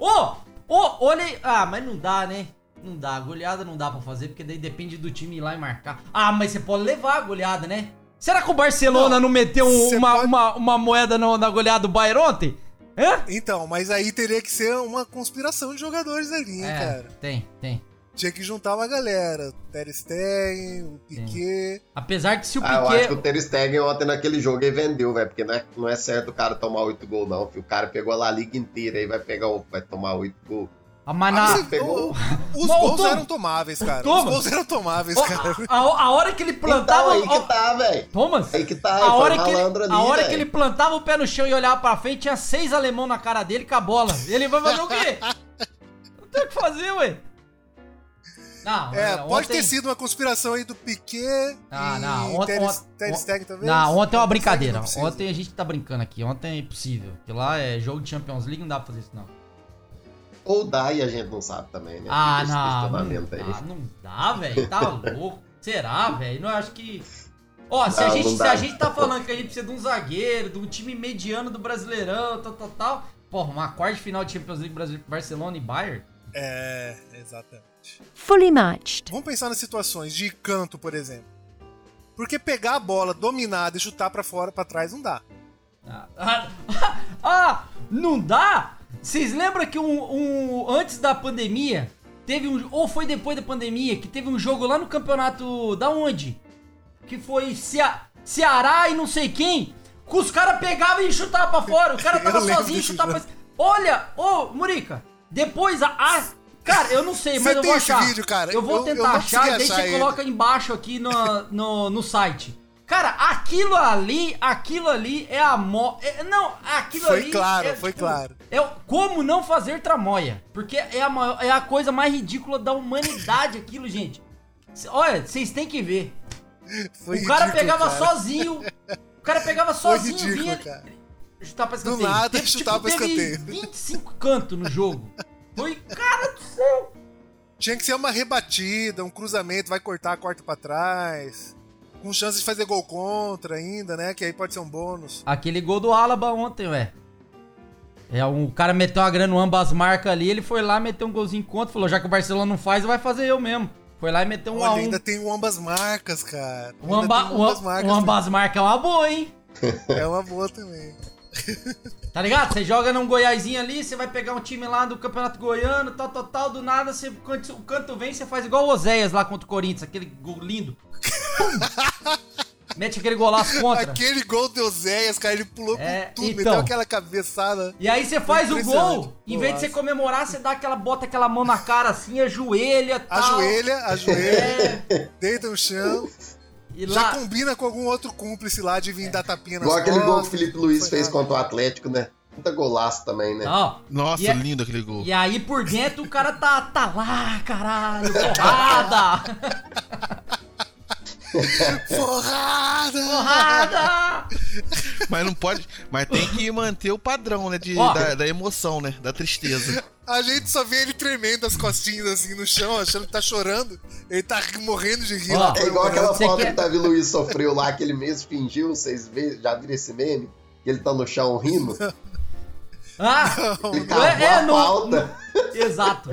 Ô, ô, olha. Ah, mas não dá, né? Não dá, goleada não dá pra fazer, porque daí depende do time ir lá e marcar. Ah, mas você pode levar a goleada, né? Será que o Barcelona não, meteu um- uma, pode- uma, uma moeda no- na goleada do Bayern ontem? Hã? Então, mas aí teria que ser uma conspiração de jogadores ali, hein, É, cara? tem, tem. Tinha que juntar uma galera. Ter Stegen, o Piquet. Apesar que se o Ah, eu acho que o Ter Stegen ontem naquele jogo ele vendeu, velho. Porque não é, não é certo o cara tomar 8 gols, não. filho. O cara pegou a La Liga inteira aí vai pegar o, vai tomar 8 gols. Ah, mas Ah, pegou? os Mas, gols Tom, eram tomáveis, cara. Thomas. Os gols eram tomáveis, cara. a, a- a hora que ele plantava... Então, aí que tá, velho. Thomas, Aí que tá, a ele foi hora, que ele, ali, a hora velho. que ele plantava o pé no chão e olhava pra frente, tinha seis alemão na cara dele com a bola. Ele vai fazer o quê? Não tem o que fazer, ué. Não, É, ontem- pode ter sido uma conspiração aí do Piquet Ah, e não, ontem- Ter, ontem- Ter Stegen, talvez. Não, ontem é uma brincadeira. Precisa. Ontem a gente tá brincando aqui. Ontem é impossível. Porque lá é jogo de Champions League, não dá pra fazer isso, não. Ou dá e a gente não sabe também, né? Ah, não. Não, questionamento aí. dá, não dá, velho. Tá louco. Será, velho? Não acho que. Ó, se, a gente, se a gente tá falando que a gente precisa de um zagueiro, de um time mediano do Brasileirão, tal, tal, tal. Porra, uma quarta final de Champions League Brasi- Barcelona e Bayern? É, exatamente. Fully matched. Vamos pensar nas situações de canto, por exemplo. Porque pegar a bola dominada e chutar pra fora, pra trás, não dá. Ah, ah, ah, não dá? Vocês lembram que um, um- antes da pandemia teve um ou foi depois da pandemia que teve um jogo lá no campeonato da onde? Que foi Cea- Ceará e não sei quem. Que os caras pegavam e chutavam pra fora. O cara tava sozinho e chutava pra jogo. Olha, ô, Murica, depois a, a- Cara, eu não sei, mas eu vou achar. vídeo? Eu vou Eu- eu tentar não achar e daí achar você ele. coloca embaixo aqui no, no, no site. Cara, aquilo ali, aquilo ali é a mo... é- não, aquilo Foi ali claro, é, foi tipo, claro. É o- como não fazer tramóia. Porque é a, maior- é a coisa mais ridícula da humanidade aquilo, gente. Olha, vocês têm que ver. Foi o cara ridículo, pegava cara. sozinho. O cara pegava Foi sozinho, ridículo, vinha. cara. Chutava pra Do escanteio. nada, Teve, chutava pra teve escanteio. 25 cantos no jogo. Foi, cara do céu. Tinha que ser uma rebatida, um cruzamento, vai cortar, corta pra trás. Com chance de fazer gol contra ainda, né? Que aí pode ser um bônus. Aquele gol do Alaba ontem, ué. É, um cara meteu uma grana no ambas marcas ali, ele foi lá, meteu um golzinho contra, falou, já que o Barcelona não faz, vai fazer eu mesmo. Foi lá e meteu um a Olha, um. ainda tem o ambas marcas, cara. O, amba, o ambas marcas. o ambas marcas é uma boa, hein? É uma boa também. Tá ligado? Você joga num Goiásinho ali, você vai pegar um time lá do Campeonato Goiano, tal, tal, tal, do nada, você, quando o canto vem, você faz igual o Oséias lá contra o Corinthians, aquele gol lindo. Mete aquele golaço contra. Aquele gol do Oséias, cara, ele pulou É, com tudo, então. meteu aquela cabeçada. E aí você faz o gol, em vez de você comemorar, você dá aquela, bota aquela mão na cara assim, ajoelha, tal. Ajoelha, ajoelha, É, deita no chão. E Já lá... combina com algum outro cúmplice lá de vir dar tapinha nas Igual aquele gol que o Felipe Luiz fez nada. contra o Atlético, né? Puta golaço também, né? Não, Nossa, E é- lindo aquele gol. E aí por dentro o cara tá, tá lá, caralho, porrada! Porrada! porrada! Mas não pode. Mas tem que manter o padrão, né? De, da, da emoção, né? Da tristeza. A gente só vê ele tremendo as costinhas assim no chão, achando que tá chorando. Ele tá morrendo de rir. Ó, É igual aquela foto quer- que o Davi Luiz sofreu lá, que ele mesmo fingiu, vocês vê- já viram esse meme? Que ele tá no chão rindo. Ah, Ele cavou é, é, a não- pauta exato.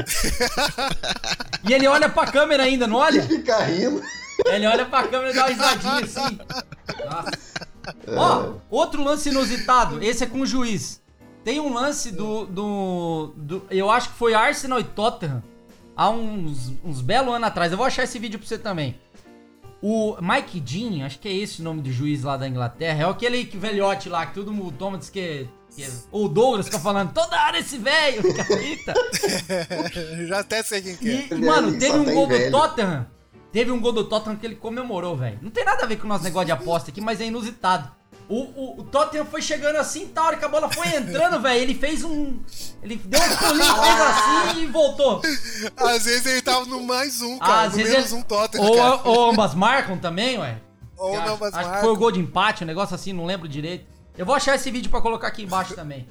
E ele olha pra câmera ainda, não olha? fica rindo. Ele olha pra câmera e dá uma risadinha assim. Nossa. Ó, outro lance inusitado, esse é com o juiz. Tem um lance do, do, do- Eu acho que foi Arsenal e Tottenham. Há uns, uns belos anos atrás. Eu vou achar esse vídeo pra você também. O Mike Dean, acho que é esse o nome do juiz lá da Inglaterra. É aquele que velhote lá, que todo mundo toma, diz que que Ou o Douglas fica falando, toda hora esse velho. Já até sei quem que é. E, mano, teve um gol do. Tottenham. Teve um gol do Tottenham que ele comemorou, velho. Não tem nada a ver com o nosso negócio de aposta aqui, mas é inusitado. O, o, o Tottenham foi chegando assim, tal hora que a bola foi entrando, velho. Ele fez um. Ele deu um pulinho, fez assim e voltou. Às vezes ele tava no mais um, cara. às no vezes menos ele- um Tottenham, Ou, cara. ou ambas marcam também, ué. Ou acho, não, mas acho que foi o gol de empate, um negócio assim, não lembro direito. Eu vou achar esse vídeo pra colocar aqui embaixo também.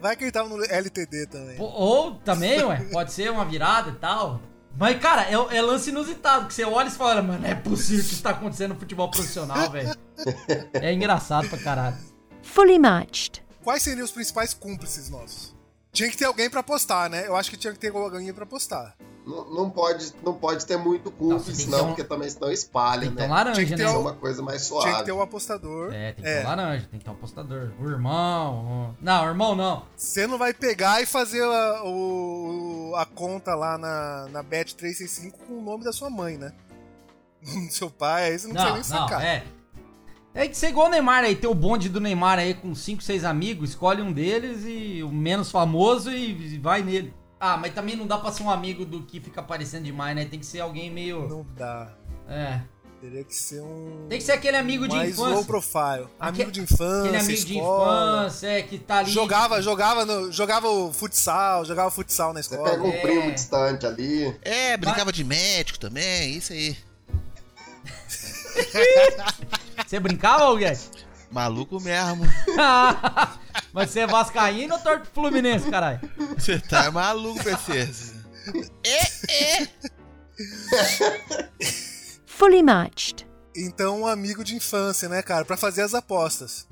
Vai que ele tava no LTD também. Ou, ou também, ué, pode ser uma virada e tal. Mas, cara, é, é lance inusitado, que você olha e fala, mano, é possível que isso tá acontecendo no futebol profissional, velho. É engraçado pra caralho. Fully matched. Quais seriam os principais cúmplices nossos? Tinha que ter alguém pra apostar, né? Eu acho que tinha que ter alguém pra apostar. Não, não pode, não pode ter muito cúmplice, tem que não, ter um- porque também senão espalha, Tem que ter um né? laranja, Tinha que ter né? Isso é um- uma coisa mais Tinha que suave. ter o apostador. É, tem que ter um laranja, tem que ter um apostador. O irmão. o- Não, o irmão não. Você não vai pegar e fazer a, o, a conta lá na, na Bet365 com o nome da sua mãe, né? Do seu pai, aí você não, Não, precisa nem não, sacar. é. É que ser igual o Neymar aí, ter o bonde do Neymar aí com 5, 6 amigos, escolhe um deles e o menos famoso e vai nele. Ah, mas também não dá pra ser um amigo do que fica aparecendo demais, né? Tem que ser alguém meio. Não dá. É. Teria que ser um. Tem que ser aquele amigo de mais low infância. profile. Aque- Amigo de infância. Aquele amigo de escola. infância, é, que tá ali. Jogava, jogava, no, jogava o futsal, jogava futsal na Você escola. pega um É. primo distante ali. É, brincava de médico também, isso aí. Você brincava, Guedes? Maluco mesmo. Mas você é vascaíno ou torto Fluminense, caralho? Você tá maluco, PC. É, é. Fully matched. Então, um amigo de infância, né, cara? Pra fazer as apostas.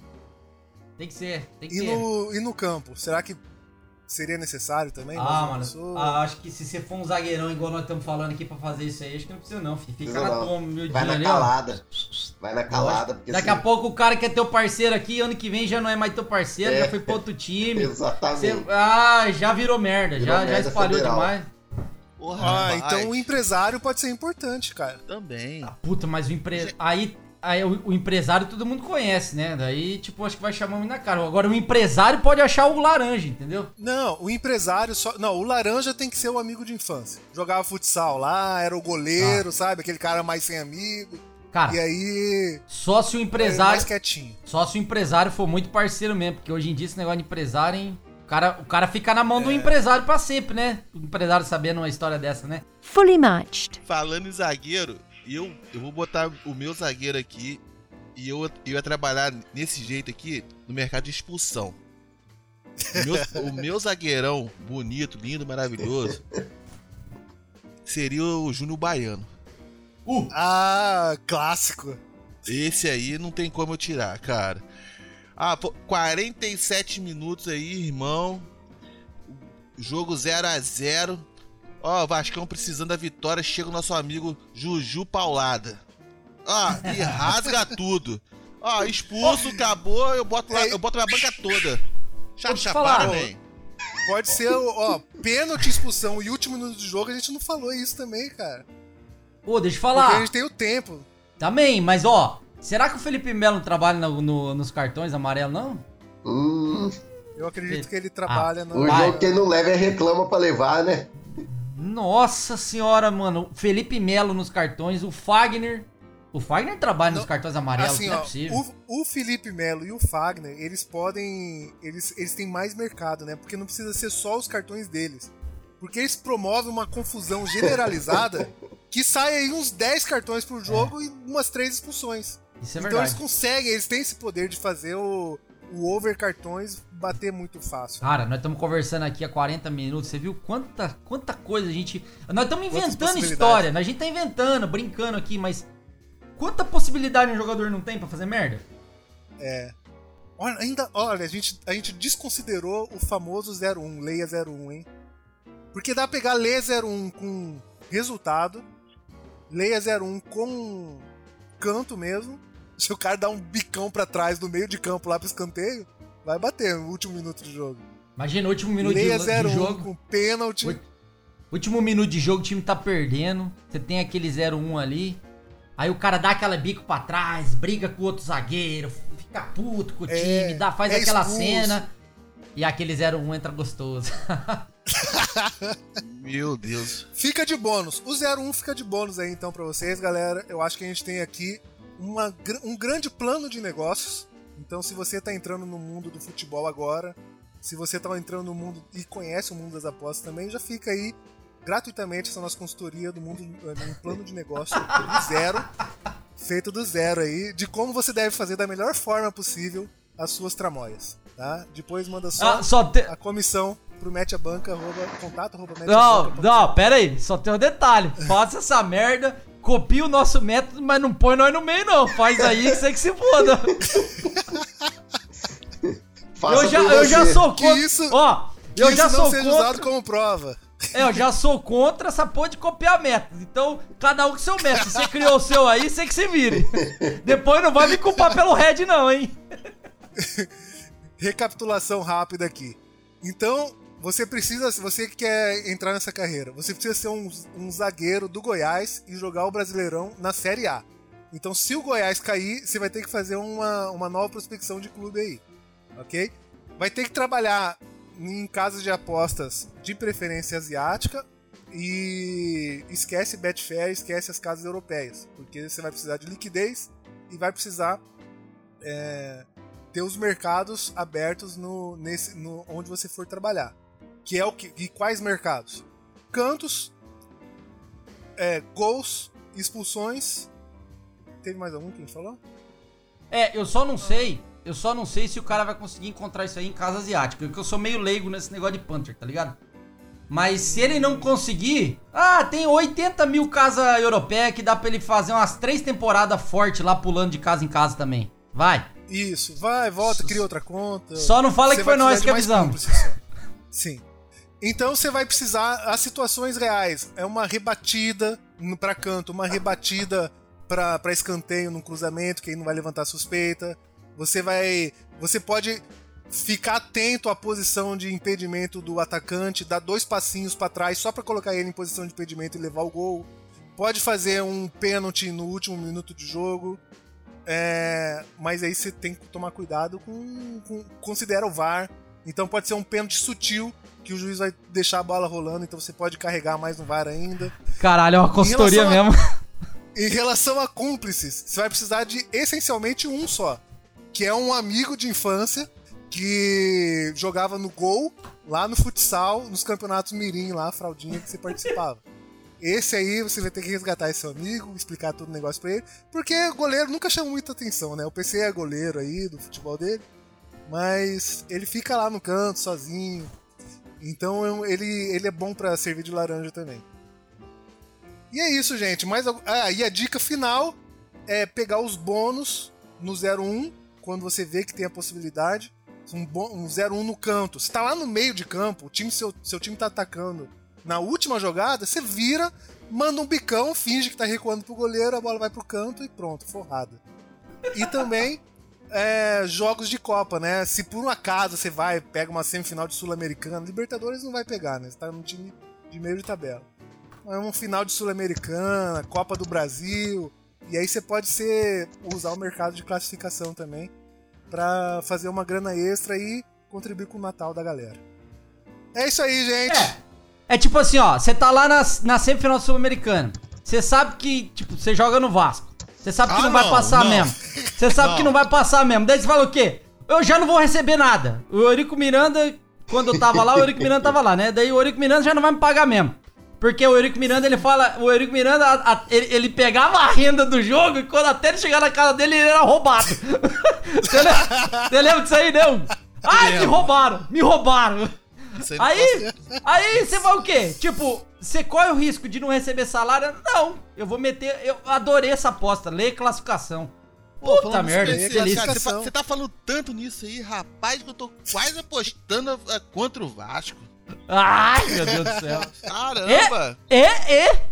Tem que ser, tem que E ser. no, e no campo, será que seria necessário também? Ah, mano. pessoa? ah, acho que se você for um zagueirão igual nós estamos falando aqui pra fazer isso aí, acho que não precisa não, filho. Fica Precisa na não. tua, meu Vai na ali, ó. calada. Vai na calada. Porque Daqui assim- a pouco o cara que é teu parceiro aqui, ano que vem já não é mais teu parceiro, É. já foi pro outro time. Exatamente. Você- ah, já virou merda, Virou já, já merda espalhou federal. demais. Porra, Ah, então o empresário pode ser importante, cara. Também. Puta, mas o empre... aí, aí o, o empresário todo mundo conhece, né? Daí, tipo, acho que vai chamar na cara. Agora o empresário pode achar o laranja, entendeu? Não, o empresário só. Não, o laranja tem que ser o amigo de infância. Jogava futsal lá, era o goleiro, sabe? Aquele cara mais sem amigo. Cara, E aí. só se o é empresário. mais quietinho. Só se o empresário for muito parceiro mesmo, porque hoje em dia esse negócio de empresário, hein? O cara, o cara fica na mão do empresário pra sempre, né? O empresário sabendo uma história dessa, né? Fully matched. Falando em zagueiro, eu, eu vou botar o meu zagueiro aqui e eu, eu ia trabalhar nesse jeito aqui no mercado de expulsão. O meu, o meu zagueirão, bonito, lindo, maravilhoso, seria o Júnior Baiano. Ah, clássico. Esse aí não tem como eu tirar, cara. Ah, pô, 47 minutos aí, irmão. Jogo 0 a 0 Ó, Vascão precisando da vitória, chega o nosso amigo Juju Paulada. Ó, e rasga tudo. Ó, expulso, acabou, eu boto, lá, eu boto minha banca toda. Chato chapado, hein? Pode ser, ó, pênalti, expulsão e último minuto de jogo, a gente não falou isso também, cara. Ô, deixa eu Porque falar. a gente tem o tempo. Também, mas ó, será que o Felipe Melo não trabalha no- no- nos cartões amarelos, não? Hum, Eu acredito que ele trabalha na. o Vai. jogo quem não leva é reclama pra levar, né? Nossa senhora, mano. Felipe Melo nos cartões, o Fagner. O Fagner trabalha nos Não, cartões amarelos, Assim, não é ó, possível. o, o Felipe Melo e o Fagner, eles podem. Eles, eles têm mais mercado, né? Porque não precisa ser só os cartões deles. Porque eles promovem uma confusão generalizada que sai aí uns 10 cartões por jogo e umas 3 expulsões. Isso é então verdade. eles conseguem, eles têm esse poder de fazer o, o over cartões bater muito fácil. Cara, nós estamos conversando aqui há 40 minutos. Você viu quanta, quanta coisa a gente. Nós estamos inventando história. A gente tá inventando, brincando aqui, mas. Quanta possibilidade um jogador não tem pra fazer merda? Olha, ainda, olha, a gente, a gente desconsiderou o famoso 01, leia 01, hein? Porque dá pra pegar leia 01 com resultado, leia 01 com canto mesmo. Se o cara dá um bicão pra trás do meio de campo lá pro escanteio, vai bater no último minuto de jogo. Imagina, último minuto de, leia de 01 jogo. com pênalti. Último minuto de jogo, o time tá perdendo. Você tem aquele 0-1 ali. Aí o cara dá aquela bico pra trás, briga com o outro zagueiro, fica puto com o É, time, dá, faz é aquela expulso. cena. E aquele 0-1 entra gostoso. Meu Deus. Fica de bônus. O 01 fica de bônus aí então pra vocês, galera. Eu acho que a gente tem aqui uma um grande plano de negócios. Então, se você tá entrando no mundo do futebol agora, se você tá entrando no mundo e conhece o mundo das apostas também, já fica aí gratuitamente essa nossa consultoria do mundo, eh, um plano de negócio do zero, feito do zero aí, de como você deve fazer da melhor forma possível as suas tramóias, tá? Depois manda só Ah, só te... a comissão pro metabanca, arroba, contato, arroba, Não, metabanca.com. não, pera aí, só tem um detalhe. Faça essa merda, copia o nosso método, mas não põe nós no meio, não. Faz aí que você que se foda. Faça Eu já, eu já sou Que contra. isso- Ó, Que eu isso já não sou seja usado contra. como prova. É, eu já sou contra essa porra de copiar método. Então, cada um com seu método. Você criou o seu aí, você que se vire. Depois não vai me culpar pelo Red, não, hein? Recapitulação rápida aqui. Então, você precisa, se você que quer entrar nessa carreira, você precisa ser um, um zagueiro do Goiás e jogar o Brasileirão na Série A. Então, se o Goiás cair, você vai ter que fazer uma, uma nova prospecção de clube aí. Ok? Vai ter que trabalhar em casas de apostas de preferência asiática e esquece Betfair, esquece as casas europeias, porque você vai precisar de liquidez e vai precisar é, ter os mercados abertos no, nesse, no, onde você for trabalhar. Que é o que? E quais mercados? Cantos, é, gols, expulsões. Teve mais algum que a gente falou? É, eu só não sei. Eu só não sei se o cara vai conseguir encontrar isso aí em casa asiática. Porque eu sou meio leigo nesse negócio de Panther, tá ligado? Mas se ele não conseguir. Ah, tem 80 mil casa europeia que dá pra ele fazer umas três temporadas fortes lá pulando de casa em casa também. Vai. Isso, vai, volta, cria outra conta. Só não fala Você que foi nós que avisamos. Sim. Então você vai precisar as situações reais. É uma rebatida pra canto, uma rebatida pra escanteio num cruzamento que aí não vai levantar suspeita. Você vai. Você pode ficar atento à posição de impedimento do atacante, dar dois passinhos pra trás só pra colocar ele em posição de impedimento e levar o gol. Pode fazer um pênalti no último minuto de jogo. É, mas aí você tem que tomar cuidado com, com- Considera o VAR. Então pode ser um pênalti sutil que o juiz vai deixar a bola rolando, então você pode carregar mais no VAR ainda. Caralho, é uma consultoria relação a- mesmo. Em relação a cúmplices, você vai precisar de essencialmente um só, que é um amigo de infância que jogava no gol lá no futsal, nos campeonatos mirim lá, fraldinha que você participava. Esse aí você vai ter que resgatar esse seu amigo, explicar todo o negócio pra ele, porque goleiro nunca chama muita atenção, né? O PC é goleiro aí do futebol dele, mas ele fica lá no canto sozinho. Então ele, ele é bom pra servir de laranja também. E é isso, gente. Algu- ah, e a dica final é pegar os bônus no 01 quando você vê que tem a possibilidade. Um, um 01 no canto. Você tá lá no meio de campo, o time, seu, seu time tá atacando. Na última jogada, você vira, manda um bicão, finge que tá recuando pro goleiro, a bola vai pro canto e pronto, forrada. E também é, jogos de Copa, né? Se por um acaso você vai, pega uma semifinal de Sul-Americana, Libertadores não vai pegar, né? Você tá no time de meio de tabela. É um final de Sul-Americana, Copa do Brasil. E aí você pode ser usar o mercado de classificação também pra fazer uma grana extra e contribuir com o Natal da galera. É isso aí, gente. É. É tipo assim, ó, você tá lá na, na semifinal sul-americana. Você sabe que, tipo, você joga no Vasco. Você sabe que Ah, não vai não, passar não. mesmo. Você sabe que não vai passar mesmo. Daí você fala o quê? Eu já não vou receber nada. O Eurico Miranda, quando eu tava lá, o Eurico Miranda tava lá, né? Daí o Eurico Miranda já não vai me pagar mesmo. Porque o Eurico Miranda, ele fala. O Eurico Miranda, a- a- ele, ele pegava a renda do jogo e quando até ele chegar na casa dele, ele era roubado. Você lembra, você lembra disso aí, não? Ai, me roubaram, me roubaram. Aí aí você vai o quê? Tipo, você corre o risco de não receber salário? Não, eu vou meter. Eu adorei essa aposta, lei classificação. Pô, Puta merda, cara. Você, tá falando tanto nisso aí, rapaz, que eu tô quase apostando eh, contra o Vasco. Ai, meu Deus do céu. Caramba! É, é.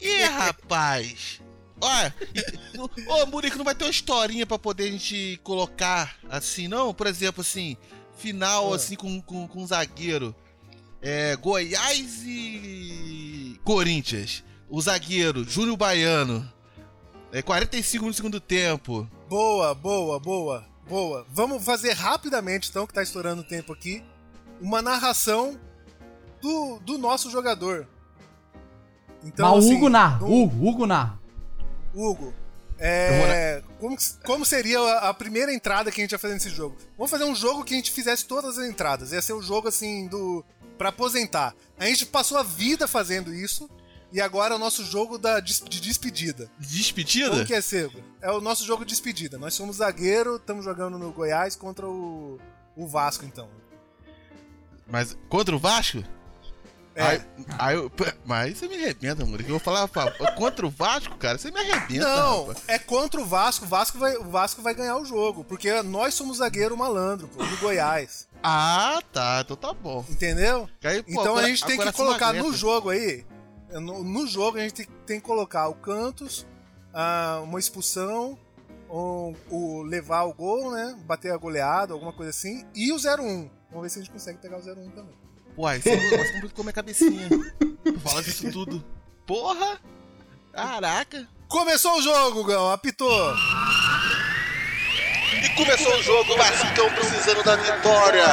Ih, rapaz! Olha, ô Murico, não vai ter uma historinha pra poder a gente colocar assim, não? Por exemplo, assim, final Ah. assim com, com, com zagueiro. É, Goiás e Corinthians. O zagueiro, Júnior Baiano. É 45 no segundo tempo. Boa, boa, boa, boa. Vamos fazer rapidamente, então, que tá estourando o tempo aqui, uma narração do, do nosso jogador. Então, Mas o assim, Hugo narra, no- Hugo, Hugo narra. Hugo, é, como, como seria a, a primeira entrada que a gente ia fazer nesse jogo? Vamos fazer um jogo que a gente fizesse todas as entradas. Ia ser o jogo assim do para aposentar. A gente passou a vida fazendo isso e agora é o nosso jogo da, de despedida. Despedida? Como que é, Sego? É o nosso jogo de despedida. Nós somos zagueiro, estamos jogando no Goiás contra o, o Vasco, então. Mas contra o Vasco? É. Aí, aí eu- mas você me arrebenta, Murico. Eu vou falar pá, contra o Vasco, cara, você me arrebenta. Não, rapaz. é contra o Vasco. O Vasco vai, o Vasco vai ganhar o jogo. Porque nós somos zagueiro malandro, pô, do Goiás. Ah, tá, então tá bom. Entendeu? Aí, pô, Então a agora- gente tem que colocar no jogo aí. No, no jogo a gente tem, tem que colocar o Cantos, ah, uma expulsão, o, o levar o gol, né? Bater a goleada, alguma coisa assim. E o 0-1. Vamos ver se a gente consegue pegar o 0-1 também. Pô, aí você gosta muito de comer cabecinha. Fala disso tudo. Porra! Caraca! Começou o jogo, Gão. Apitou. E começou o jogo, o Vascão precisando da vitória.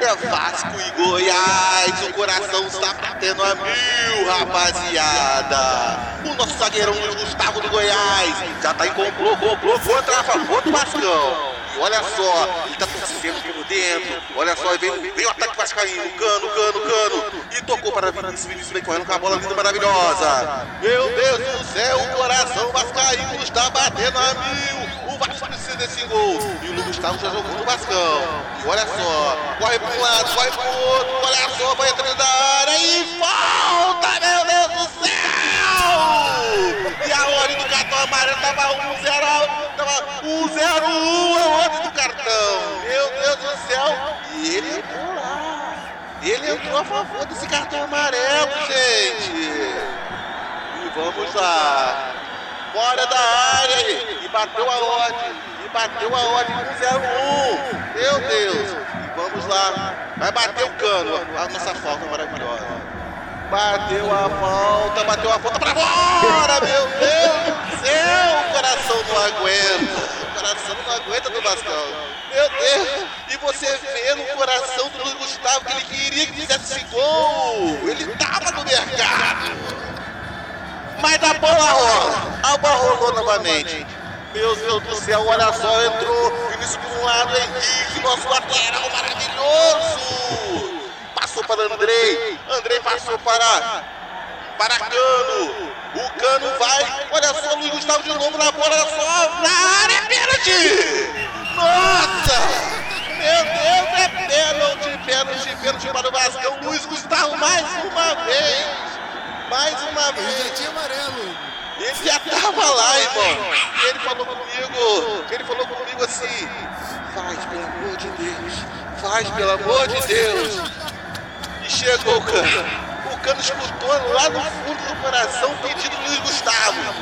É Vasco e Goiás, o coração está batendo a mil, rapaziada. O nosso zagueirão Gustavo do Goiás já tá em complô, complô contra a favor do Vascão. Olha só, ele tá torcendo por dentro. Olha só, vem, vem o ataque vascaíno, cano, cano, cano. E tocou para Vinícius, Vinícius vem correndo com a bola linda, maravilhosa. Meu Deus do céu, o coração vascaíno está batendo a mil. O Vasco precisa desse gol. E o Luiz Gustavo já jogou no Vascão. E olha só, corre para um lado, corre para o outro. Olha só, vai entrando na área e falta, meu Deus do céu! E a hora do cartão amarelo tava 1 0 tava 1 0 1 a ordem do cartão. Meu Deus do céu! E ele entrou lá. Ele entrou a favor desse cartão amarelo, gente. E vamos lá. Fora da área e, bateu a ordem. E bateu a ordem 1 0 1. Meu Deus. E vamos lá. Vai bater o cano. A nossa falta maravilhosa. Bateu a falta, bateu a falta pra fora, meu Deus do céu! O coração não aguenta. O coração não aguenta do Vascão. Meu Deus! E você vê no coração do Gustavo que ele queria que fizesse esse gol. Ele tava no mercado. Mas a bola rola. A bola rolou novamente. Meu Deus do céu, olha só, entrou. Início por um lado, Henrique, nosso lateral maravilhoso passou para Andrei, Andrei passou para para Cano, o Cano vai, olha só o Luiz Gustavo de novo na bola, só, na área, é pênalti! Nossa! Meu Deus, é pênalti, pênalti, pênalti para o Vascão, Luiz Gustavo mais uma vez, mais uma Ele já vez. tinha amarelo. Ele já tava lá, irmão. Ele falou comigo, ele falou comigo assim, faz pelo amor de Deus, faz pelo amor de Deus. E chegou o Cano. O Cano escutou lá no fundo do coração o pedido do Luiz Gustavo.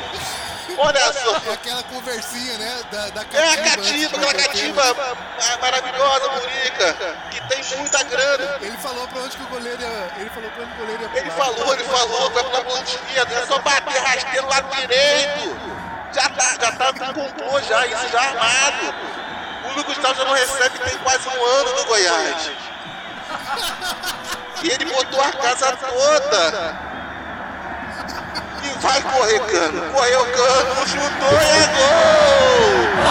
Olha só. É aquela conversinha, né? Da, da É a cativa, aquela bater o cativa maravilhosa, Murica, que tem muita grana. Ele falou pra onde que o goleiro ia. Ele falou pra onde o goleiro ia Ele pular. falou, ele falou, vai pular pro lado esquerdo, é só bater rasteiro lá direito. Já tá, já tá com complô já, isso já armado. O Luiz Gustavo já não recebe tem quase um ano no Goiás. E ele botou a casa toda. E vai correr cano. Correu cano, chutou e é gol!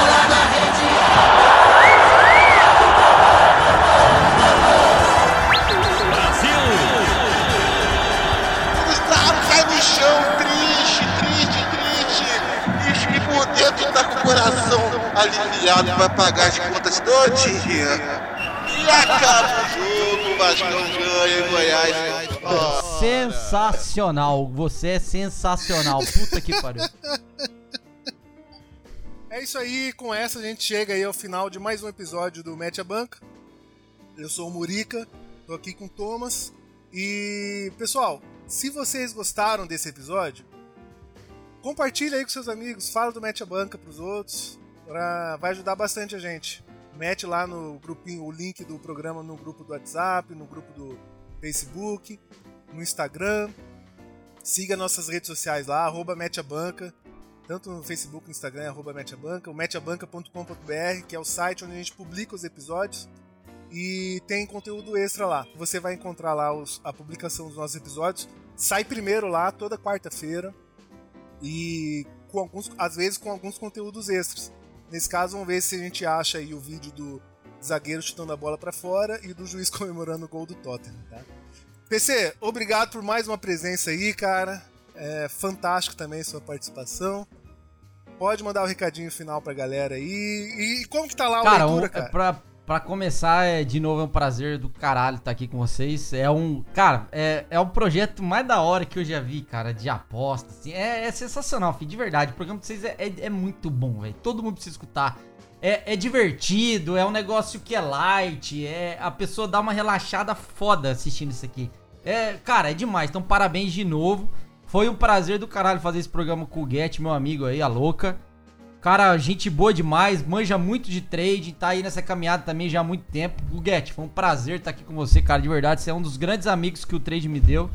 Gustavo cai no chão, triste, triste, triste. E, por dentro tá com o coração aliviado, vai pagar as contas todinha. E acaba o jogo, o Ganha em Goiás. Sensacional. Você é sensacional. Puta que pariu. É isso aí, com essa a gente chega aí ao final de mais um episódio do Mete a Banca. Eu sou o Murica, tô aqui com o Thomas. E, pessoal, se vocês gostaram desse episódio, compartilha aí com seus amigos, fala do Mete a Banca pros outros, pra... vai ajudar bastante a gente. Mete lá no grupinho o link do programa no grupo do WhatsApp, no grupo do Facebook, no Instagram. Siga nossas redes sociais lá, arroba Mete a Banca tanto no Facebook, no Instagram, arroba Meteabanca, o meteabanca.com.br, que é o site onde a gente publica os episódios e tem conteúdo extra lá. Você vai encontrar lá os- a publicação dos nossos episódios. Sai primeiro lá, toda quarta-feira, e com alguns, às vezes com alguns conteúdos extras. Nesse caso, vamos ver se a gente acha aí o vídeo do zagueiro chutando a bola pra fora e do juiz comemorando o gol do Tottenham, tá? PC, obrigado por mais uma presença aí, cara. É fantástico também sua participação. Pode mandar o recadinho final pra galera aí. E, e como que tá lá a Cara, um, leitura, é cara? pra, pra começar, é, de novo, é um prazer do caralho estar aqui com vocês. É um. Cara, é, é o projeto mais da hora que eu já vi, cara, de aposta. Assim, é, é sensacional, filho, de verdade. O programa de vocês é, é, é muito bom, velho. Todo mundo precisa escutar. É, é divertido, é um negócio que é light, é a pessoa dá uma relaxada foda assistindo isso aqui. É, cara, é demais. Então, parabéns de novo. Foi um prazer do caralho fazer esse programa com o Get, meu amigo aí, a louca. Cara, gente boa demais, manja muito de trade, tá aí nessa caminhada também já há muito tempo. Get, foi um prazer estar aqui com você, cara, de verdade. Você é um dos grandes amigos que o trade me deu.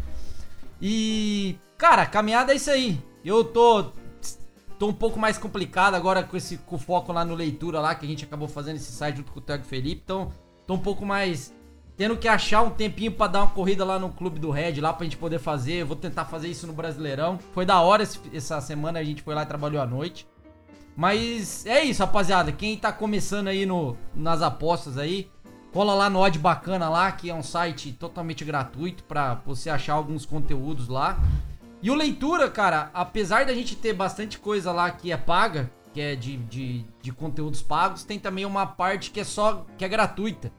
E, cara, caminhada é isso aí. Eu tô tô um pouco mais complicado agora com esse com foco lá no leitura lá, que a gente acabou fazendo esse site junto com o Thiago Felipe. Então, tô um pouco mais tendo que achar um tempinho pra dar uma corrida lá no clube do Red, lá pra gente poder fazer. Eu vou tentar fazer isso no Brasileirão. Foi da hora esse- essa semana, a gente foi lá e trabalhou à noite. Mas é isso, rapaziada. Quem tá começando aí no, nas apostas aí, cola lá no Odd Bacana lá, que é um site totalmente gratuito pra você achar alguns conteúdos lá. E o leitura, cara, apesar da gente ter bastante coisa lá que é paga, que é de, de, de conteúdos pagos, tem também uma parte que é só que é gratuita.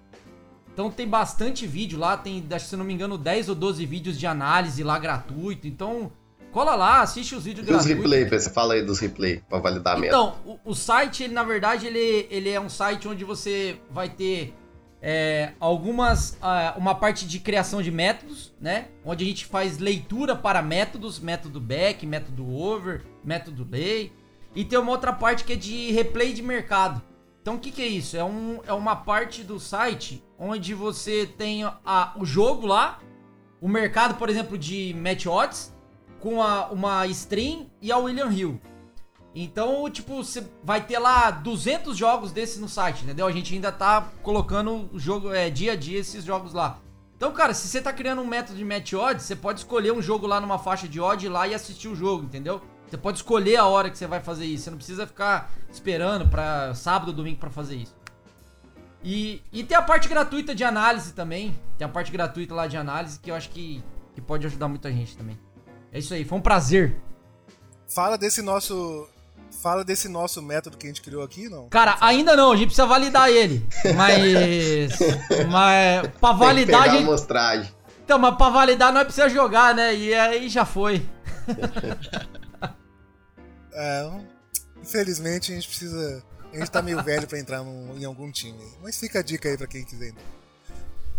Então tem bastante vídeo lá, tem, se não me engano, 10 ou 12 vídeos de análise lá gratuito. Então, cola lá, assiste os vídeos E os gratuitos. replay, você fala aí dos replay pra validar a meta. Então, o, o site, ele, na verdade, ele, ele é um site onde você vai ter é, algumas. ah, uma parte de criação de métodos, né? Onde a gente faz leitura para métodos, método back, método over, método lay. E tem uma outra parte que é de replay de mercado. Então o que, que é isso? É, um, é uma parte do site onde você tem a, o jogo lá, o mercado, por exemplo, de match odds, com a, uma stream e a William Hill. Então, tipo, você vai ter lá 200 jogos desses no site, entendeu? A gente ainda tá colocando jogo, é, dia a dia esses jogos lá. Então, cara, se você tá criando um método de match odds, você pode escolher um jogo lá numa faixa de odd lá e assistir o jogo, entendeu? Você pode escolher a hora que você vai fazer isso. Você não precisa ficar esperando pra sábado ou domingo pra fazer isso. E, e tem a parte gratuita de análise também. Tem a parte gratuita lá de análise que eu acho que, que pode ajudar muita gente também. É isso aí, foi um prazer. Fala desse nosso. Fala desse nosso método que a gente criou aqui, não? Cara, ainda não, a gente precisa validar ele. Mas. mas pra Tem que validar, a pegar a gente. amostragem. Então, mas pra validar nós precisa jogar, né? E aí já foi. É, infelizmente a gente precisa. A gente tá meio velho pra entrar num- em algum time. Mas fica a dica aí pra quem quiser. entrar.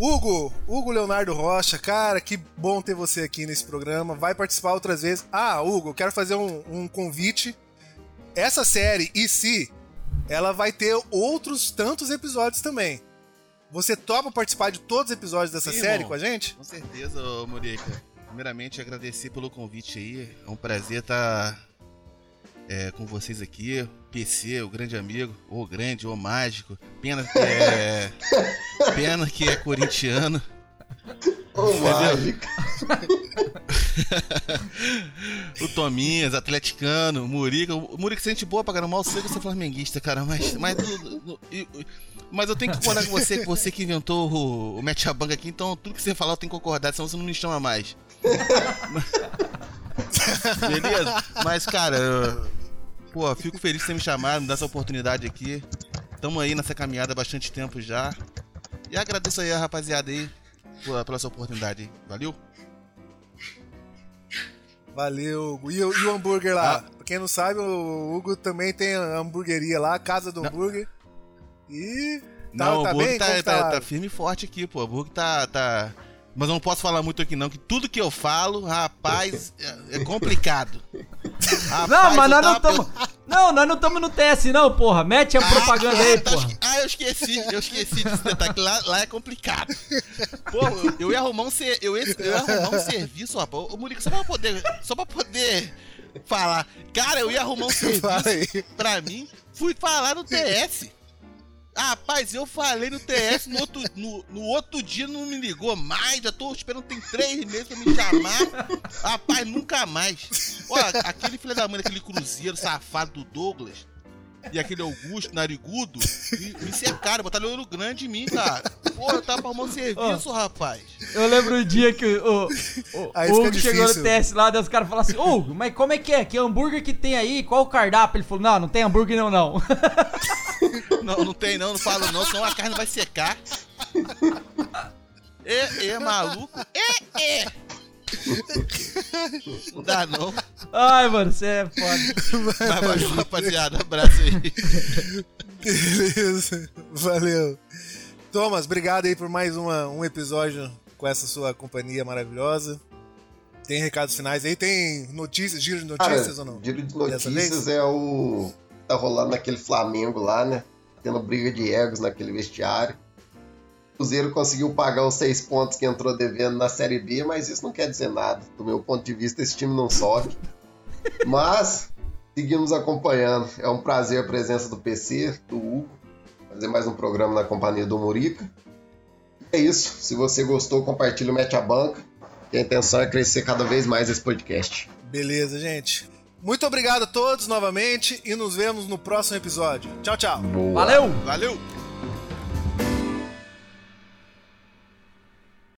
Hugo, Hugo Leonardo Rocha, cara, que bom ter você aqui nesse programa. Vai participar outras vezes. Ah, Hugo, quero fazer um, um convite. Essa série, e se, ela vai ter outros tantos episódios também. Você topa participar de todos os episódios dessa Sim, série irmão. com a gente? Com certeza, Murica. Primeiramente, agradecer pelo convite aí. É um prazer estar é, com vocês aqui. PC, o grande amigo, o grande, o mágico. Pena que é. Pena que é corintiano. Ô, mágico. o Tominhas, atleticano, o Murica. O Murica sente boa pra caramba. Mal sei que você é flamenguista, cara, mas. Mas, mas eu tenho que concordar com você, que você que inventou o, o Mete a Banca aqui, então tudo que você falar eu tenho que concordar, senão você não me chama mais. Beleza? Mas, cara, eu- pô, fico feliz de ter me chamado, me dar essa oportunidade aqui. Tamo aí nessa caminhada há bastante tempo já. E agradeço aí a rapaziada aí pela, pela essa oportunidade. Valeu? Valeu, Hugo. E, o- e o hambúrguer lá? Pra quem não sabe, o Hugo também tem a hamburgueria lá, a Casa do Não. Hambúrguer. E. Tá, Não, tá o bem? tá, tá, tá firme e forte aqui, pô. O Burg tá, tá. Mas eu não posso falar muito aqui, não, que tudo que eu falo, rapaz, é, é complicado. Rapaz, Não, mas nós não estamos. Não, nós não estamos no TS, não, porra. Mete a Ah, propaganda aí, tá, porra. Ah, eu esqueci, eu esqueci desse detalhe, lá, lá é complicado. Pô, eu, eu ia arrumar um, ser, eu ia, eu ia arrumar um serviço, rapaz. Ô, Murico, só pra poder. Só pra poder falar. Cara, eu ia arrumar um serviço pra mim, fui falar no TS. Rapaz, eu falei no TS, no outro, no, no outro dia não me ligou mais, já tô esperando, tem três meses pra me chamar. Rapaz, nunca mais. Ó, aquele filho da mãe, aquele cruzeiro safado do Douglas, e aquele Augusto, narigudo, me, me secaram, botaram olho grande em mim, cara. Pô, eu tava arrumando serviço, rapaz. Eu lembro o dia que o, o, Aí o Hugo chegou no. TS lá, daí os caras falaram assim, Hugo, mas como é que é? Que hambúrguer que tem aí? Qual o cardápio? Ele falou, não, não tem hambúrguer não, não. Não, não tem não, não falo não, senão a carne vai secar. É, é, maluco. É, é. Não dá não. Ai, mano, você é foda. Mas valeu, rapaziada. Abraço aí. Beleza. Valeu. Thomas, obrigado aí por mais uma, um episódio com essa sua companhia maravilhosa. Tem recados finais aí? Tem notícias, giro de Cara, notícias ou não? giro de notícias é o. Tá rolando naquele Flamengo lá, né? Tendo briga de egos naquele vestiário. O Cruzeiro conseguiu pagar os seis pontos que entrou devendo na Série B, mas isso não quer dizer nada. Do meu ponto de vista, esse time não sobe. Mas, Seguimos acompanhando. É um prazer a presença do PC, do Hugo, fazer mais um programa na companhia do Murica. É isso. Se você gostou, compartilhe o Mete a Banca. E a intenção é crescer cada vez mais esse podcast. Beleza, gente. Muito obrigado a todos novamente e nos vemos no próximo episódio. Tchau, tchau. Boa. Valeu! Valeu!